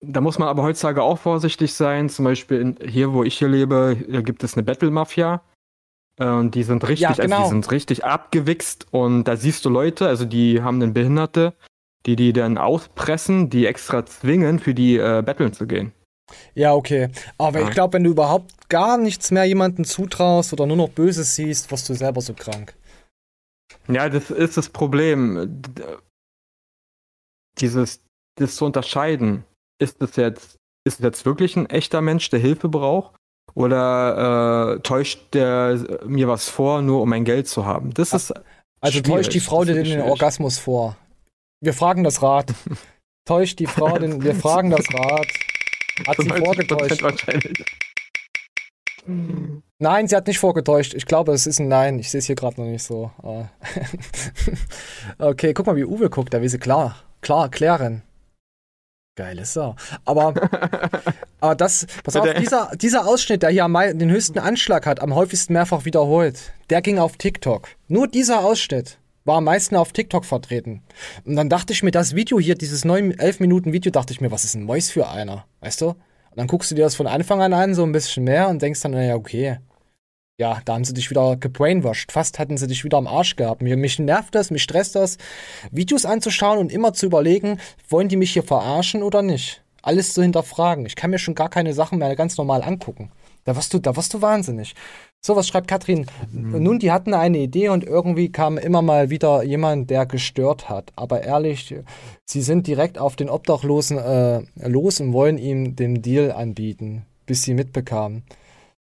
da muss man aber heutzutage auch vorsichtig sein. Zum Beispiel in, hier, wo ich hier lebe, gibt es eine Battle-Mafia. Äh, Und die sind richtig, Ja, also genau. die sind richtig abgewichst und da siehst du Leute, also die haben einen Behinderte, die die dann auspressen, die extra zwingen, für die äh, Battlen zu gehen. Ja, okay. Aber Ja. ich glaube, wenn du überhaupt gar nichts mehr jemandem zutraust oder nur noch Böses siehst, wirst du selber so krank. Ja, das ist das Problem. Dieses, das zu unterscheiden. Ist es jetzt, ist es jetzt wirklich ein echter Mensch, der Hilfe braucht? Oder äh, täuscht der mir was vor, nur um mein Geld zu haben? Das ist. Also täuscht die schwierig. Frau dir den schwierig. Orgasmus vor. Wir fragen das Rad. täuscht die Frau den, wir fragen das Rad. Hat sie 90% vorgetäuscht? wahrscheinlich. Nein, sie hat nicht vorgetäuscht. Ich glaube, es ist ein Nein. Ich sehe es hier gerade noch nicht so. Ah. okay, guck mal, wie Uwe guckt. Da will sie klar, klar erklären. Geile Sau. Aber, aber das, pass auf, dieser, dieser Ausschnitt, der hier am den höchsten Anschlag hat, am häufigsten mehrfach wiederholt, der ging auf TikTok. Nur dieser Ausschnitt war am meisten auf TikTok vertreten. Und dann dachte ich mir, das Video hier, dieses 9, 11 Minuten Video, dachte ich mir, was ist ein Mäus für einer? Weißt du? Und dann guckst du dir das von Anfang an an, so ein bisschen mehr und denkst dann, naja, okay. Ja, da haben sie dich wieder gebrainwashed. Fast hatten sie dich wieder am Arsch gehabt. Mir, mich nervt das, mich stresst das, Videos anzuschauen und immer zu überlegen, wollen die mich hier verarschen oder nicht? Alles zu hinterfragen. Ich kann mir schon gar keine Sachen mehr ganz normal angucken. Da wirst du, da wirst du wahnsinnig. So, was schreibt Katrin? Nun, die hatten eine Idee und irgendwie kam immer mal wieder jemand, der gestört hat. Aber ehrlich, sie sind direkt auf den Obdachlosen äh, los und wollen ihm den Deal anbieten, bis sie mitbekamen,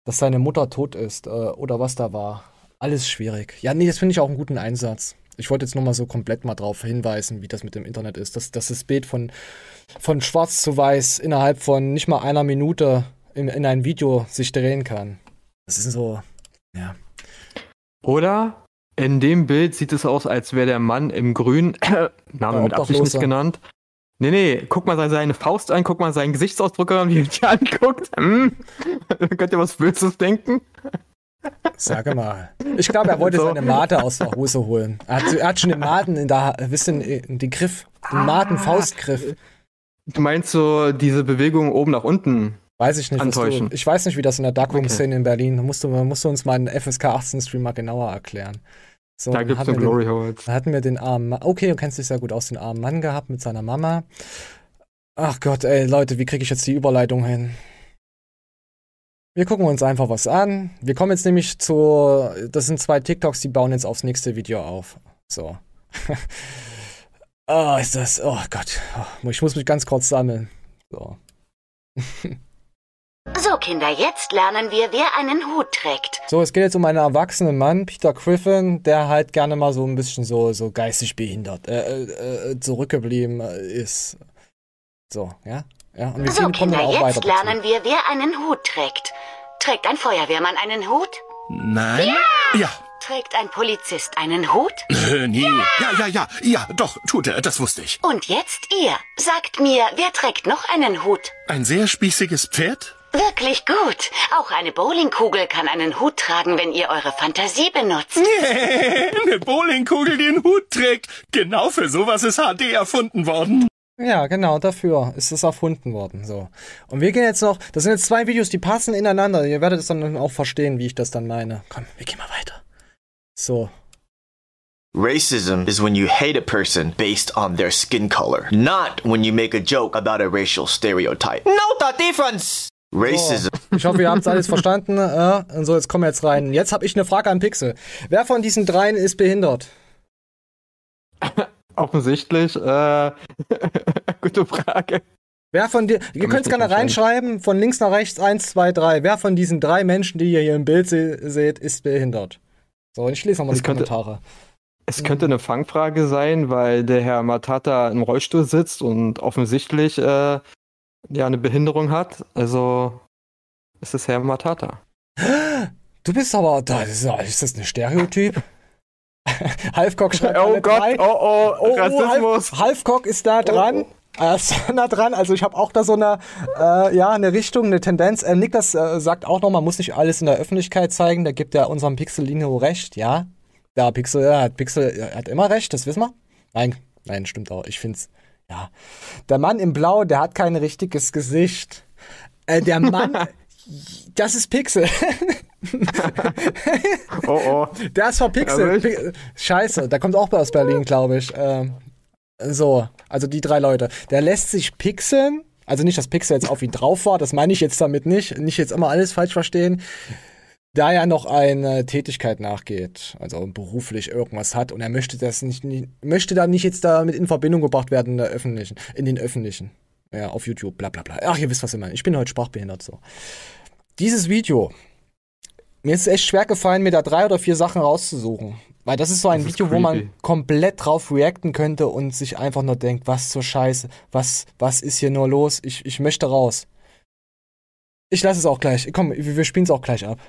dass seine Mutter tot ist äh, oder was da war. Alles schwierig. Ja, nee, das finde ich auch einen guten Einsatz. Ich wollte jetzt nur mal so komplett mal drauf hinweisen, wie das mit dem Internet ist. Dass, dass das Bild von, von schwarz zu weiß innerhalb von nicht mal einer Minute in, in ein Video sich drehen kann. Das ist so, ja. Oder in dem Bild sieht es aus, als wäre der Mann im Grün, Name mit Absicht nicht genannt. Nee, nee, guck mal seine Faust an, guck mal seinen Gesichtsausdruck an, wie er dich anguckt. Hm? Könnt ihr was Böses denken? Sage mal. Ich glaube, er wollte So. seine Mate aus der Hose holen. Er hat, er hat schon den Maten in der, wissen, den Griff, den Ah. Maten-Faustgriff. Du meinst so diese Bewegung oben nach unten? Weiß ich nicht. Antäuschen. Du, ich weiß nicht, wie das in der Darkroom-Szene in Berlin. Da musst du, musst du uns mal einen FSK 18 Stream mal genauer erklären. So, Da gibt's wir Glory den, Holes. Da hatten wir den armen Mann. Okay, du kennst dich sehr gut aus, den armen Mann gehabt mit seiner Mama. Ach Gott, ey, Leute, wie kriege ich jetzt die Überleitung hin? Wir gucken uns einfach was an. Wir kommen jetzt nämlich zu. Das sind zwei TikToks, die bauen jetzt aufs nächste Video auf. So. oh, ist das. Oh Gott. Oh, ich muss mich ganz kurz sammeln. So. So, Kinder, jetzt lernen wir, wer einen Hut trägt. So, es geht jetzt um einen erwachsenen Mann, Peter Griffin, der halt gerne mal so ein bisschen so, so geistig behindert, äh, äh, zurückgeblieben ist. So, ja? Ja, und wir So, Kinder, auch jetzt lernen wir, wer einen Hut trägt. Trägt ein Feuerwehrmann einen Hut? Nein? Ja. Trägt ein Polizist einen Hut? Äh, nie. Ja, ja, ja. Ja, doch, tut er. Das wusste ich. Und jetzt ihr. Sagt mir, wer trägt noch einen Hut? Ein sehr spießiges Pferd? Wirklich gut. Auch eine Bowlingkugel kann einen Hut tragen, wenn ihr eure Fantasie benutzt. Eine Bowlingkugel, die einen Hut trägt. Genau für sowas ist HD erfunden worden. Ja, genau, dafür ist es erfunden worden. So. Und wir gehen jetzt noch, das sind jetzt zwei Videos, die passen ineinander. Ihr werdet es dann auch verstehen, wie ich das dann meine. Komm, wir gehen mal weiter. So. Racism is when you hate a person based on their skin color, not when you make a joke about a racial stereotype. Note the difference! Racism. So. Ich hoffe, ihr habt es alles verstanden. Äh, und so, jetzt kommen wir jetzt rein. Jetzt habe ich eine Frage an Pixel. Wer von diesen dreien ist behindert? Offensichtlich, äh, gute Frage. Wer von dir, ihr könnt es gerne reinschreiben, von links nach rechts, eins, zwei, drei. Wer von diesen drei Menschen, die ihr hier im Bild se seht, ist behindert? So, ich lese nochmal die könnte- Kommentare. Es könnte eine Fangfrage sein, weil der Herr Matata im Rollstuhl sitzt und offensichtlich äh, ja eine Behinderung hat. Also ist es Herr Matata. Du bist aber, da ist, ist das ein Stereotyp? Halfcock schreibt Oh Gott, drei. oh oh, Half, Rassismus. Halfcock ist da dran. Er ist nah dran, also ich habe auch da so eine, äh, ja, eine Richtung, eine Tendenz. Äh, Niklas äh, sagt auch noch, man muss nicht alles in der Öffentlichkeit zeigen. Da gibt er unserem Pixelino recht, ja. Ja, Pixel, ja, hat Pixel hat immer recht, das wissen wir. Nein, nein, stimmt auch. Ich find's, ja. Der Mann im Blau, der hat kein richtiges Gesicht. Äh, der Mann, das ist Pixel. Oh oh. Der ist verpixelt. Erwischt. Pi- Scheiße, der kommt auch aus Berlin, glaube ich. Ähm, so, also die drei Leute. Der lässt sich pixeln. Also nicht, dass Pixel jetzt auf ihn drauf war, das meine ich jetzt damit nicht. Nicht jetzt immer alles falsch verstehen. Da er noch eine Tätigkeit nachgeht, also beruflich irgendwas hat und er möchte das nicht, nicht möchte da nicht jetzt damit in Verbindung gebracht werden in der öffentlichen, in den öffentlichen. Ja, auf YouTube, bla bla bla. Ach, ihr wisst, was ich meine. Ich bin heute sprachbehindert so. Dieses Video, mir ist es echt schwer gefallen, mir da drei oder vier Sachen rauszusuchen. Weil das ist so ein Das ist Video, wo man komplett drauf reacten könnte und sich einfach nur denkt, was zur Scheiße, was, was ist hier nur los? Ich, ich möchte raus. Ich lasse es auch gleich. Komm, wir, wir spielen es auch gleich ab.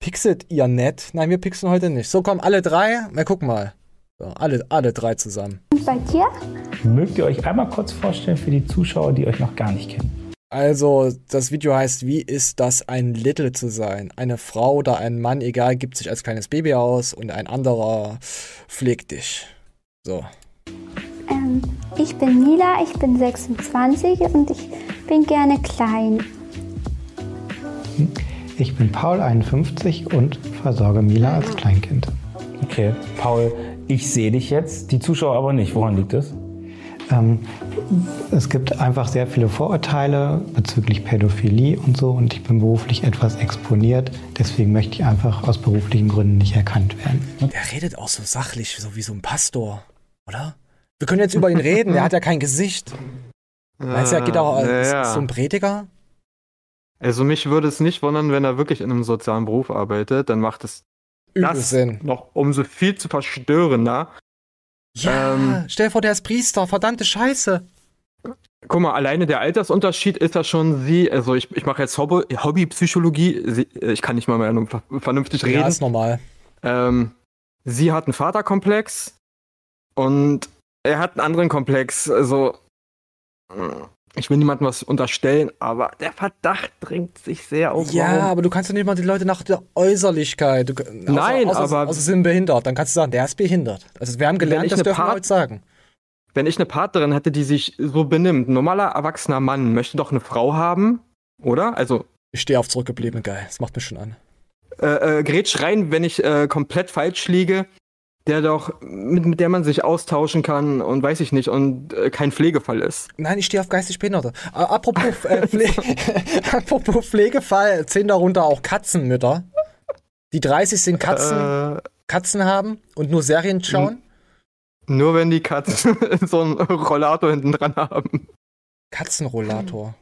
Pixelt ihr nett? Nein, wir pixeln heute nicht. So, komm, alle drei. Na, guck mal. So, alle, alle drei zusammen. Und bei dir? Mögt ihr euch einmal kurz vorstellen für die Zuschauer, die euch noch gar nicht kennen? Also, das Video heißt, wie ist das, ein Little zu sein? Eine Frau oder ein Mann, egal, gibt sich als kleines Baby aus und ein anderer pflegt dich. So. Ähm, ich bin Mila, ich bin 26 und ich bin gerne klein. Ich bin Paul, 51 und versorge Mila als Kleinkind. Okay, Paul, ich sehe dich jetzt, die Zuschauer aber nicht. Woran liegt es? Ähm, es gibt einfach sehr viele Vorurteile bezüglich Pädophilie und so und ich bin beruflich etwas exponiert. Deswegen möchte ich einfach aus beruflichen Gründen nicht erkannt werden. Der redet auch so sachlich, so wie so ein Pastor, oder? Wir können jetzt über ihn reden, der hat ja kein Gesicht. Weißt du, er geht auch als Ja, ja. so ein Prediger. Also mich würde es nicht wundern, wenn er wirklich in einem sozialen Beruf arbeitet, dann macht es Übel das Sinn. noch umso viel zu verstörender. Ja, Ähm, stell vor, der ist Priester, verdammte Scheiße. Guck mal, alleine der Altersunterschied ist ja schon sie, also ich, ich mache jetzt Hobby, Hobbypsychologie, sie, ich kann nicht mal mehr ver- vernünftig reden. Ja, ist normal. Ähm, sie hat einen Vaterkomplex und er hat einen anderen Komplex. Also, mh, ich will niemandem was unterstellen, aber der Verdacht drängt sich sehr auf. Ja, Warum? aber du kannst doch nicht mal die Leute nach der Äußerlichkeit. Du, Nein, außer, aber- Außer sie sind behindert. Dann kannst du sagen, der ist behindert. Also wir haben gelernt, das dürfen wir Part- heute sagen. Wenn ich eine Partnerin hätte, die sich so benimmt, ein normaler erwachsener Mann möchte doch eine Frau haben, oder? Also, Ich stehe auf zurückgeblieben, geil. Das macht mich schon an. äh, äh, grätsch rein, wenn ich äh, komplett falsch liege. Der doch, mit, mit der man sich austauschen kann und weiß ich nicht, und äh, kein Pflegefall ist. Nein, ich stehe auf geistig Behinderte. Äh, apropos, äh, Pfle apropos Pflegefall, zählen darunter auch Katzenmütter, die 30 sind Katzen, Äh, Katzen haben und nur Serien schauen. Nur wenn die Katzen so einen Rollator hinten dran haben. Katzenrollator.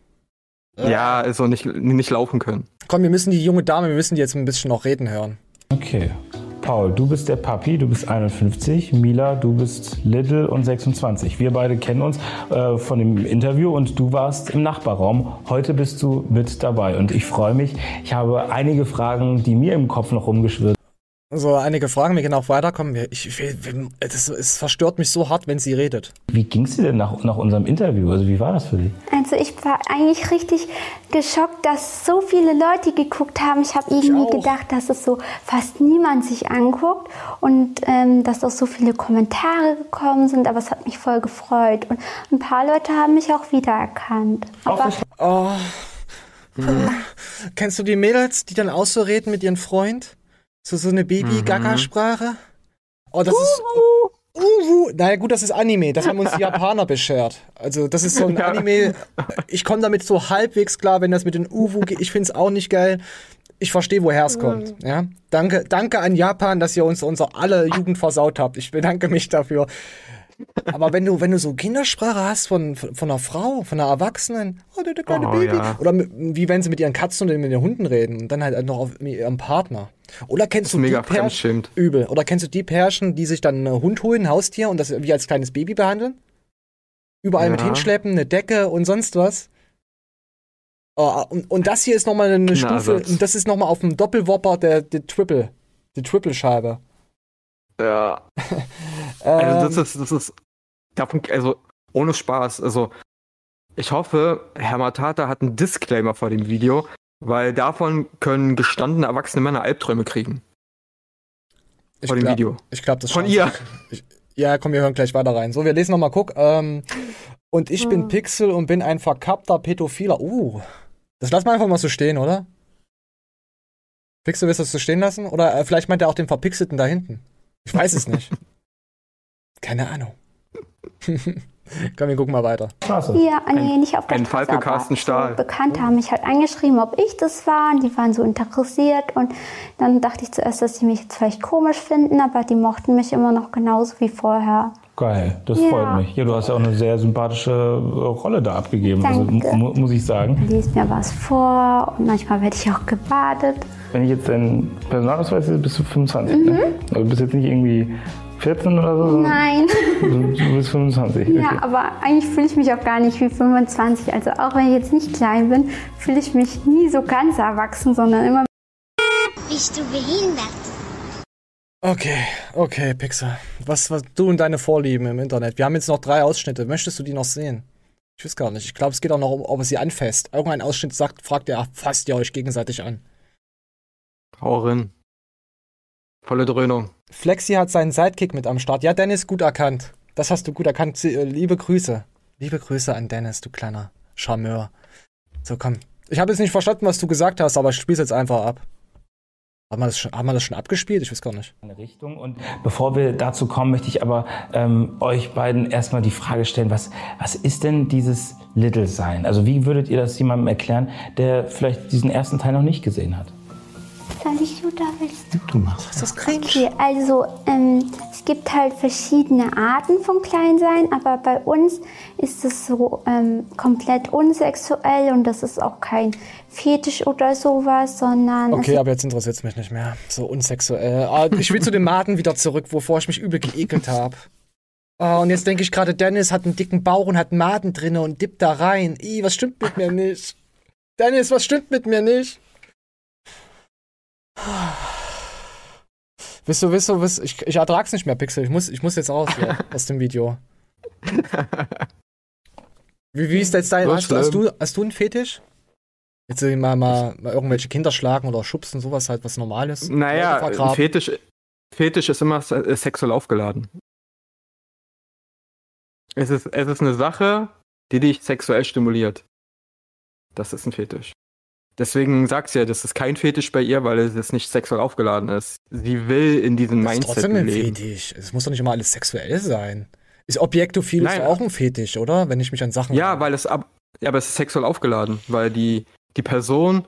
Ja, also nicht, nicht laufen können. Komm, wir müssen die junge Dame, wir müssen die jetzt ein bisschen noch reden hören. Okay. Paul, du bist der Papi, du bist 51. Mila, du bist Little und 26. Wir beide kennen uns äh, von dem Interview und du warst im Nachbarraum. Heute bist du mit dabei und ich freue mich. Ich habe einige Fragen, die mir im Kopf noch rumgeschwirrt So, einige Fragen, wir können auch weiterkommen. Wir- Ich, ich, das, es verstört mich so hart, wenn sie redet. Wie ging es dir denn nach, nach unserem Interview? Also wie war das für dich? Also ich war eigentlich richtig geschockt, dass so viele Leute geguckt haben. Ich habe irgendwie gedacht, dass es so fast niemand sich anguckt und ähm, dass auch so viele Kommentare gekommen sind. Aber es hat mich voll gefreut und ein paar Leute haben mich auch wiedererkannt. Aber Oh. Kennst du die Mädels, die dann auch so reden mit ihrem Freund? So, so eine Baby-Gaga-Sprache? Oh, das ist. Uhu. Naja, gut, das ist Anime. Das haben uns die Japaner beschert. Also, das ist so ein Anime. Ich komme damit so halbwegs klar, wenn das mit den Uwu geht. Ich finde es auch nicht geil. Ich verstehe, woher es kommt. Ja? Danke, danke an Japan, dass ihr uns unser alle Jugend versaut habt. Ich bedanke mich dafür. Aber wenn du, wenn du so Kindersprache hast von, von, von einer Frau, von einer Erwachsenen, oh, der kleine Oh, Baby. ja. Oder mit, wie wenn sie mit ihren Katzen oder mit ihren Hunden reden und dann halt noch auf mit ihrem Partner. Oder kennst du mega die Pärchen, übel. Oder kennst du die Pärchen, die sich dann einen Hund holen, ein Haustier und das wie als kleines Baby behandeln? Überall mit Ja. hinschleppen, eine Decke und sonst was. Oh, und, und das hier ist nochmal eine Stufe, Kinderersatz. und das ist nochmal auf dem Doppelwopper der, der Triple, die Triple-Scheibe. Ja. Ähm, Also das ist, das ist, davon, also ohne Spaß. Also ich hoffe, Herr Matata hat einen Disclaimer vor dem Video, weil davon können gestandene erwachsene Männer Albträume kriegen. Ich vor dem glaub- Video. Ich glaube, das Von ihr. Ich, ja, komm, wir hören gleich weiter rein. So, wir lesen nochmal, guck. Ähm, und ich bin Pixel und bin ein verkappter Pädophiler. Uh, das lassen wir einfach mal so stehen, oder? Pixel, willst du das so stehen lassen? Oder äh, vielleicht meint er auch den Verpixelten da hinten. Ich weiß es nicht. Keine Ahnung. komm, wir gucken mal weiter. Ja, nee, nicht auf der ein Straße, Fall für aber Carsten Stahl. So Bekannte haben mich halt angeschrieben, ob ich das war und die waren so interessiert und dann dachte ich zuerst, dass sie mich jetzt vielleicht komisch finden, aber die mochten mich immer noch genauso wie vorher. Geil, das Ja. freut mich. Ja, du hast ja auch eine sehr sympathische äh, Rolle da abgegeben, also, mu muss ich sagen. Liest mir was vor und manchmal werde ich auch gebadet. Wenn ich jetzt deinen Personalausweis sehe, bist du 25, Mhm. ne? Also du bist jetzt nicht irgendwie 14 oder so? Nein. Du, bist 25. Ja, okay. aber eigentlich fühle ich mich auch gar nicht wie 25. Also auch wenn ich jetzt nicht klein bin, fühle ich mich nie so ganz erwachsen, sondern immer. Bist du behindert? Okay, okay, Pixel. Was, was du und deine Vorlieben im Internet. Wir haben jetzt noch drei Ausschnitte. Möchtest du die noch sehen? Ich weiß gar nicht. Ich glaube, es geht auch noch um, ob er sie anfasst. Irgendein Ausschnitt sagt, fragt er, fasst ihr euch gegenseitig an. Hau rein. Volle Dröhnung. Flexi hat seinen Sidekick mit am Start. Ja, Dennis, gut erkannt. Das hast du gut erkannt. Äh, Liebe Grüße. Liebe Grüße an Dennis, du kleiner Charmeur. So, komm. Ich habe jetzt nicht verstanden, was du gesagt hast, aber ich spiel's jetzt einfach ab. Haben wir das schon, haben wir das schon abgespielt? Ich weiß gar nicht. eine Richtung. Und bevor wir dazu kommen, möchte ich aber ähm, euch beiden erstmal die Frage stellen, was, was ist denn dieses Little Sein? Also wie würdet ihr das jemandem erklären, der vielleicht diesen ersten Teil noch nicht gesehen hat? Soll ich oder willst du? Du machst. Das ist cringe. Okay, also ähm, es gibt halt verschiedene Arten von Kleinsein, aber bei uns ist es so ähm, komplett unsexuell und das ist auch kein Fetisch oder sowas, sondern Okay, aber jetzt interessiert es mich nicht mehr. So unsexuell. Ah, ich will zu den Maden wieder zurück, wovor ich mich übel geekelt habe. Ah, und jetzt denke ich gerade, Dennis hat einen dicken Bauch und hat Maden drinne und dippt da rein. Ih, was stimmt mit mir nicht? Dennis, was stimmt mit mir nicht? Wisst du, wisst du, wisst, ich, ich ertrag's nicht mehr, Pixel. Ich muss, ich muss jetzt raus hier aus dem Video. Wie, wie ist jetzt dein, hast, du- hast, du, hast du einen Fetisch? Jetzt mal, mal, mal irgendwelche Kinder schlagen oder schubsen, sowas halt, was Normales. Naja, ein. Fetisch, Fetisch ist immer äh, sexuell aufgeladen. Es ist, es ist eine Sache, die dich sexuell stimuliert. Das ist ein Fetisch. Deswegen sagt sie ja, das ist kein Fetisch bei ihr, weil es nicht sexuell aufgeladen ist. Sie will in diesem Das ist Mindset trotzdem ein leben. Fetisch. Es muss doch nicht immer alles sexuell sein. Ist Objektophil ist Nein. doch auch ein Fetisch, oder? Wenn ich mich an Sachen. Ja, weil es ab, ja, aber es ist sexuell aufgeladen, weil die, die Person,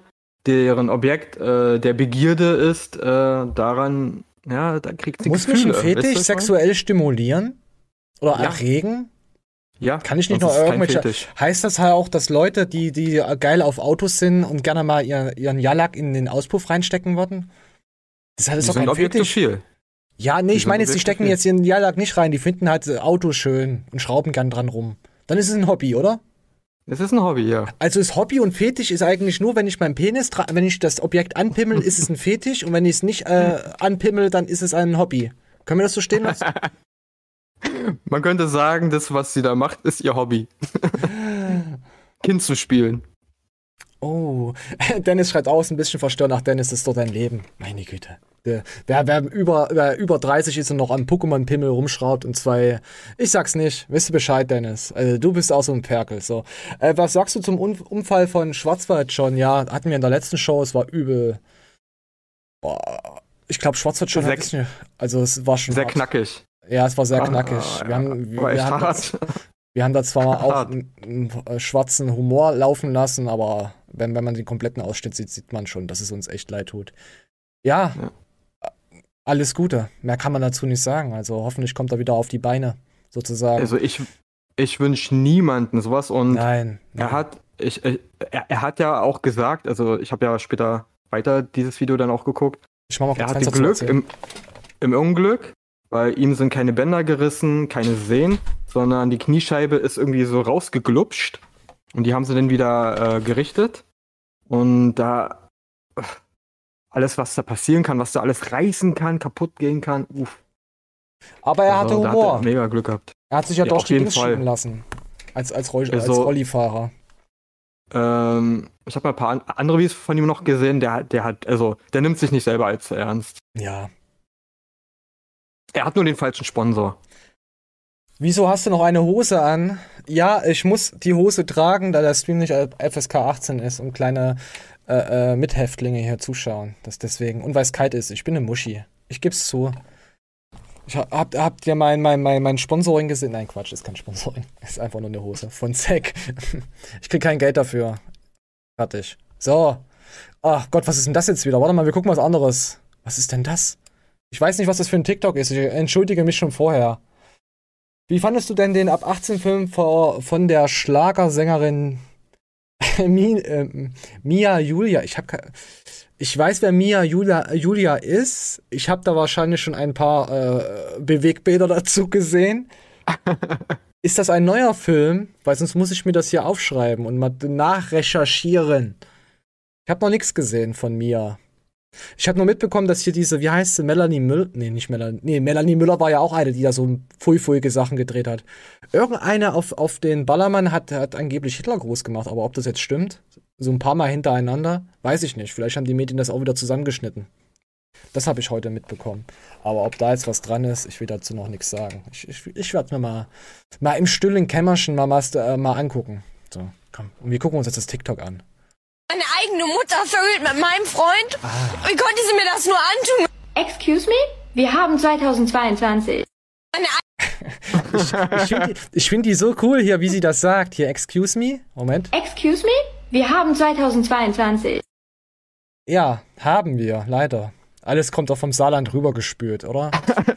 deren Objekt äh, der Begierde ist, äh, daran, ja, da kriegt sie Muss mich Gefühle. ein Fetisch Weißt du, sexuell stimulieren? Oder Ja. erregen? Ja, Kann ich nicht kein irgendwelche. Heißt das halt auch, dass Leute, die, die geil auf Autos sind und gerne mal ihr, ihren Jalak in den Auspuff reinstecken würden? Das ist halt doch sind kein Fetisch. objektophil. Ja, nee, Die ich sind meine jetzt, die stecken jetzt ihren Jalak nicht rein, die finden halt Autos schön und schrauben gern dran rum. Dann ist es ein Hobby, oder? Es ist ein Hobby, ja. Also ist Hobby und Fetisch ist eigentlich nur, wenn ich meinen Penis, wenn ich das Objekt anpimmel, ist es ein Fetisch und wenn ich es nicht äh, anpimmel, dann ist es ein Hobby. Können wir das so stehen lassen? Man könnte sagen, das, was sie da macht, ist ihr Hobby. kind zu spielen. Oh, Dennis schreibt aus, ein bisschen verstört. Ach, Dennis, das ist doch dein Leben. Meine Güte. Wer, wer, über, wer über 30 ist und noch am Pokémon-Pimmel rumschraubt und zwei. Ich sag's nicht. Wisst du Bescheid, Dennis? Also, du bist auch so ein Perkel. So. Äh, was sagst du zum Un Unfall von Schwarzwald schon? Ja, hatten wir in der letzten Show. Es war übel. Boah, ich glaube, Schwarzwald schon. Sehr- also, es war schon. Sehr hart. knackig. Ja, es war sehr Ah, knackig. ja, Wir haben, wir, wir haben hart. wir haben da zwar auch einen, einen äh, schwarzen Humor laufen lassen, aber wenn, wenn man den kompletten Ausschnitt sieht, sieht man schon, dass es uns echt leid tut. Ja, äh, alles Gute. Mehr kann man dazu nicht sagen. Also hoffentlich kommt er wieder auf die Beine, sozusagen. Also ich, ich wünsche niemanden sowas und nein, er hat, ich, ich, er, er hat ja auch gesagt, also ich habe ja später weiter dieses Video dann auch geguckt. Ich mach mal er hatte Glück im, im Unglück, weil ihm sind keine Bänder gerissen, keine Sehnen, sondern die Kniescheibe ist irgendwie so rausgeglupscht und die haben sie dann wieder äh, gerichtet und da äh, alles, was da passieren kann, was da alles reißen kann, kaputt gehen kann, uff. Aber er hatte Also, da hat Humor. er mega Glück gehabt. Er hat sich ja, Ja, durch auf jeden Fall. schieben lassen. Als, als, Roll, als Also- Rollifahrer. Ähm, ich habe mal ein paar an- andere Videos von ihm noch gesehen, der, der hat, also, der nimmt sich nicht selber als ernst. Ja. Er hat nur den falschen Sponsor. Wieso hast du noch eine Hose an? Ja, ich muss die Hose tragen, da der Stream nicht FSK 18 ist und kleine äh, äh, Mithäftlinge hier zuschauen. Das deswegen. Und weil es kalt ist. Ich bin eine Muschi. Ich geb's zu. Ich hab, habt, habt ihr mein, mein, mein, mein Sponsoring gesehen? Nein, Quatsch, ist kein Sponsoring. Ist einfach nur eine Hose. Von Zack. Ich krieg kein Geld dafür. Fertig. So. Ach Gott, was ist denn das jetzt wieder? Warte mal, wir gucken was anderes. Was ist denn das? Ich weiß nicht, was das für ein TikTok ist. Ich entschuldige mich schon vorher. Wie fandest du denn den ab 18 Film von der Schlagersängerin ähm, Mia Julia? Ich habe ich weiß, wer Mia Julia, Julia ist. Ich habe da wahrscheinlich schon ein paar äh, Bewegbilder dazu gesehen. ist das ein neuer Film? Weil sonst muss ich mir das hier aufschreiben und mal nachrecherchieren. Ich habe noch nichts gesehen von Mia. Ich habe nur mitbekommen, dass hier diese, wie heißt sie, Melanie Müller, nee, nicht Melanie, nee, Melanie Müller war ja auch eine, die da so pfui-pfuige Sachen gedreht hat. Irgendeine auf, auf den Ballermann hat, hat angeblich Hitler groß gemacht, aber ob das jetzt stimmt, so ein paar Mal hintereinander, weiß ich nicht. Vielleicht haben die Medien das auch wieder zusammengeschnitten. Das habe ich heute mitbekommen. Aber ob da jetzt was dran ist, ich will dazu noch nichts sagen. Ich, ich, ich werde mir mal, mal im stillen Kämmerchen mal, mal, äh, mal angucken. So, komm. Und wir gucken uns jetzt das TikTok an. Meine eigene Mutter vögelt mit meinem Freund? Wie konnte sie mir das nur antun? Excuse me? Wir haben 2022. Meine Ich finde die, ich find die so cool hier, wie sie das sagt. Hier, excuse me. Moment. Excuse me? Wir haben 2022. Ja, haben wir, leider. Alles kommt doch vom Saarland rübergespült, oder?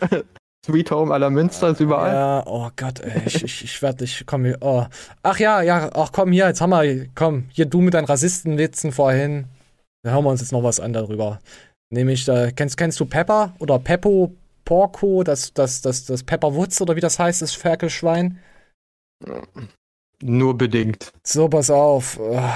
Sweet Home aller Münster ist überall. Ja, oh Gott, ey, ich, ich, ich werde, ich komm hier, oh. Ach ja, ja, ach komm hier, jetzt haben wir, komm, hier du mit deinen Rassistenwitzen vorhin. Da hören wir uns jetzt noch was an darüber. Nämlich, da, kennst, kennst du Pepper oder Peppo Porco, das, das, das, das Pepper Woods oder wie das heißt, das Ferkelschwein? Nur bedingt. So, pass auf. Ah,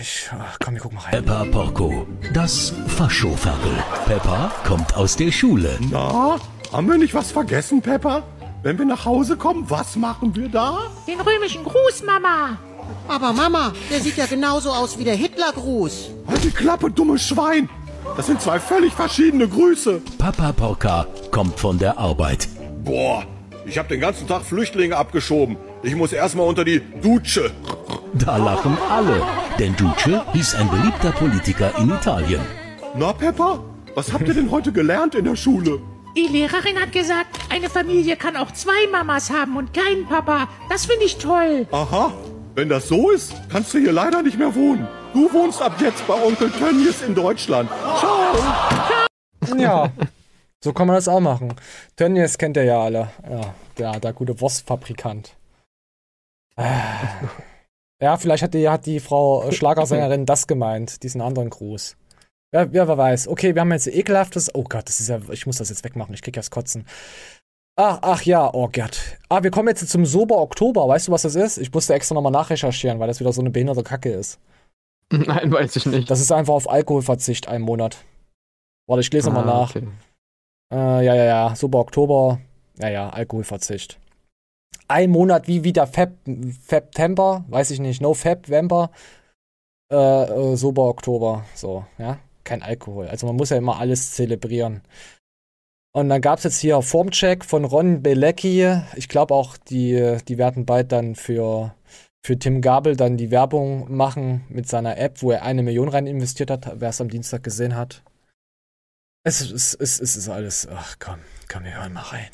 Ich, ach, komm, wir gucken mal rein. Peppa Porco, das Faschoferkel. Peppa kommt aus der Schule. Na, haben wir nicht was vergessen, Pepper? Wenn wir nach Hause kommen, was machen wir da? Den römischen Gruß, Mama. Aber Mama, der sieht ja genauso aus wie der Hitlergruß. Halt die Klappe, dummes Schwein! Das sind zwei völlig verschiedene Grüße. Papa Porca kommt von der Arbeit. Boah, ich habe den ganzen Tag Flüchtlinge abgeschoben. Ich muss erstmal unter die Dutsche. Da lachen alle. Denn Duce hieß ein beliebter Politiker in Italien. Na, Peppa, was habt ihr denn heute gelernt in der Schule? Die Lehrerin hat gesagt, eine Familie kann auch zwei Mamas haben und keinen Papa. Das finde ich toll. Aha, wenn das so ist, kannst du hier leider nicht mehr wohnen. Du wohnst ab jetzt bei Onkel Tönnies in Deutschland. Ciao. Ja, so kann man das auch machen. Tönnies kennt ihr ja alle. Ja, der, der gute Wurstfabrikant. Äh. Ja, vielleicht hat die, hat die Frau Schlagersängerin das gemeint, diesen anderen Gruß. Ja, wer weiß. Okay, wir haben jetzt ekelhaftes. Oh Gott, das ist ja. Ich muss das jetzt wegmachen. Ich krieg ja das Kotzen. Ach, ach ja, oh Gott. Ah, wir kommen jetzt zum Sober Oktober. Weißt du, was das ist? Ich musste extra nochmal nachrecherchieren, weil das wieder so eine behinderte Kacke ist. Nein, weiß ich nicht. Das ist einfach auf Alkoholverzicht einen Monat. Warte, ich lese Ah, mal nach. okay. Äh, ja, ja, ja. Sober Oktober. Ja, ja, Alkoholverzicht. Ein Monat wie wieder Feb, September, weiß ich nicht, No Feb, Vember, äh, äh, Sober Oktober, so, ja, kein Alkohol. Also man muss ja immer alles zelebrieren. Und dann gab es jetzt hier Formcheck von Ron Belecki. Ich glaube auch, die, die werden bald dann für, für Tim Gabel dann die Werbung machen mit seiner App, wo er eine Million rein investiert hat, wer es am Dienstag gesehen hat. Es ist, es, es ist alles, ach komm, komm, wir hören mal rein.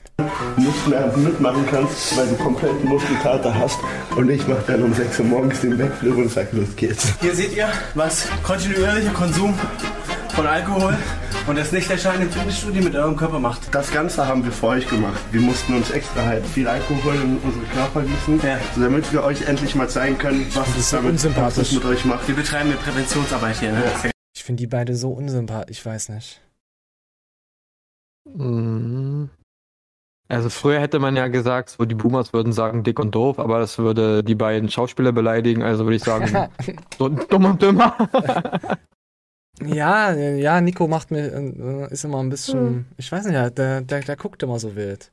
nicht mehr mitmachen kannst, weil du komplett Muskelkater hast. Und ich mache dann um 6 Uhr morgens den Backflip und sag, los geht's. Hier seht ihr, was kontinuierlicher Konsum von Alkohol und das nicht erscheinende Fitnessstudio mit eurem Körper macht. Das Ganze haben wir für euch gemacht. Wir mussten uns extra halt viel Alkohol in unsere Körper gießen, so damit wir euch endlich mal zeigen können, was es damit was unsympathisch. es mit euch macht. Wir betreiben eine Präventionsarbeit hier. Ne? Ich finde die beide so unsympathisch, ich weiß nicht. Mhm. Also früher hätte man ja gesagt, so die Boomers würden sagen dick und doof, aber das würde die beiden Schauspieler beleidigen, also würde ich sagen, so dumm und dümmer. Ja, ja, Nico macht mir, äh, ist immer ein bisschen, ich weiß nicht, der, der, der guckt immer so wild.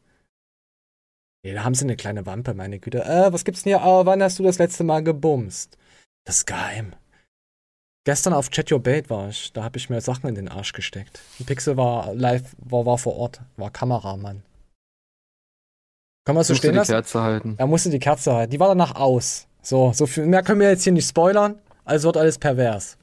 Ja, da haben sie eine kleine Wampe, meine Güte. Äh, was gibt's denn hier? Oh, wann hast du das letzte Mal gebumst? Das ist geheim. Gestern auf Chat Your Bait war ich. Da habe ich mir Sachen in den Arsch gesteckt. Ein Pixel war live, war, war vor Ort, war Kameramann. Kann man so Musst du stehen die lassen? Kerze halten. Er musste die Kerze halten. Die war danach aus. So, so viel mehr können wir jetzt hier nicht spoilern. Also wird alles pervers.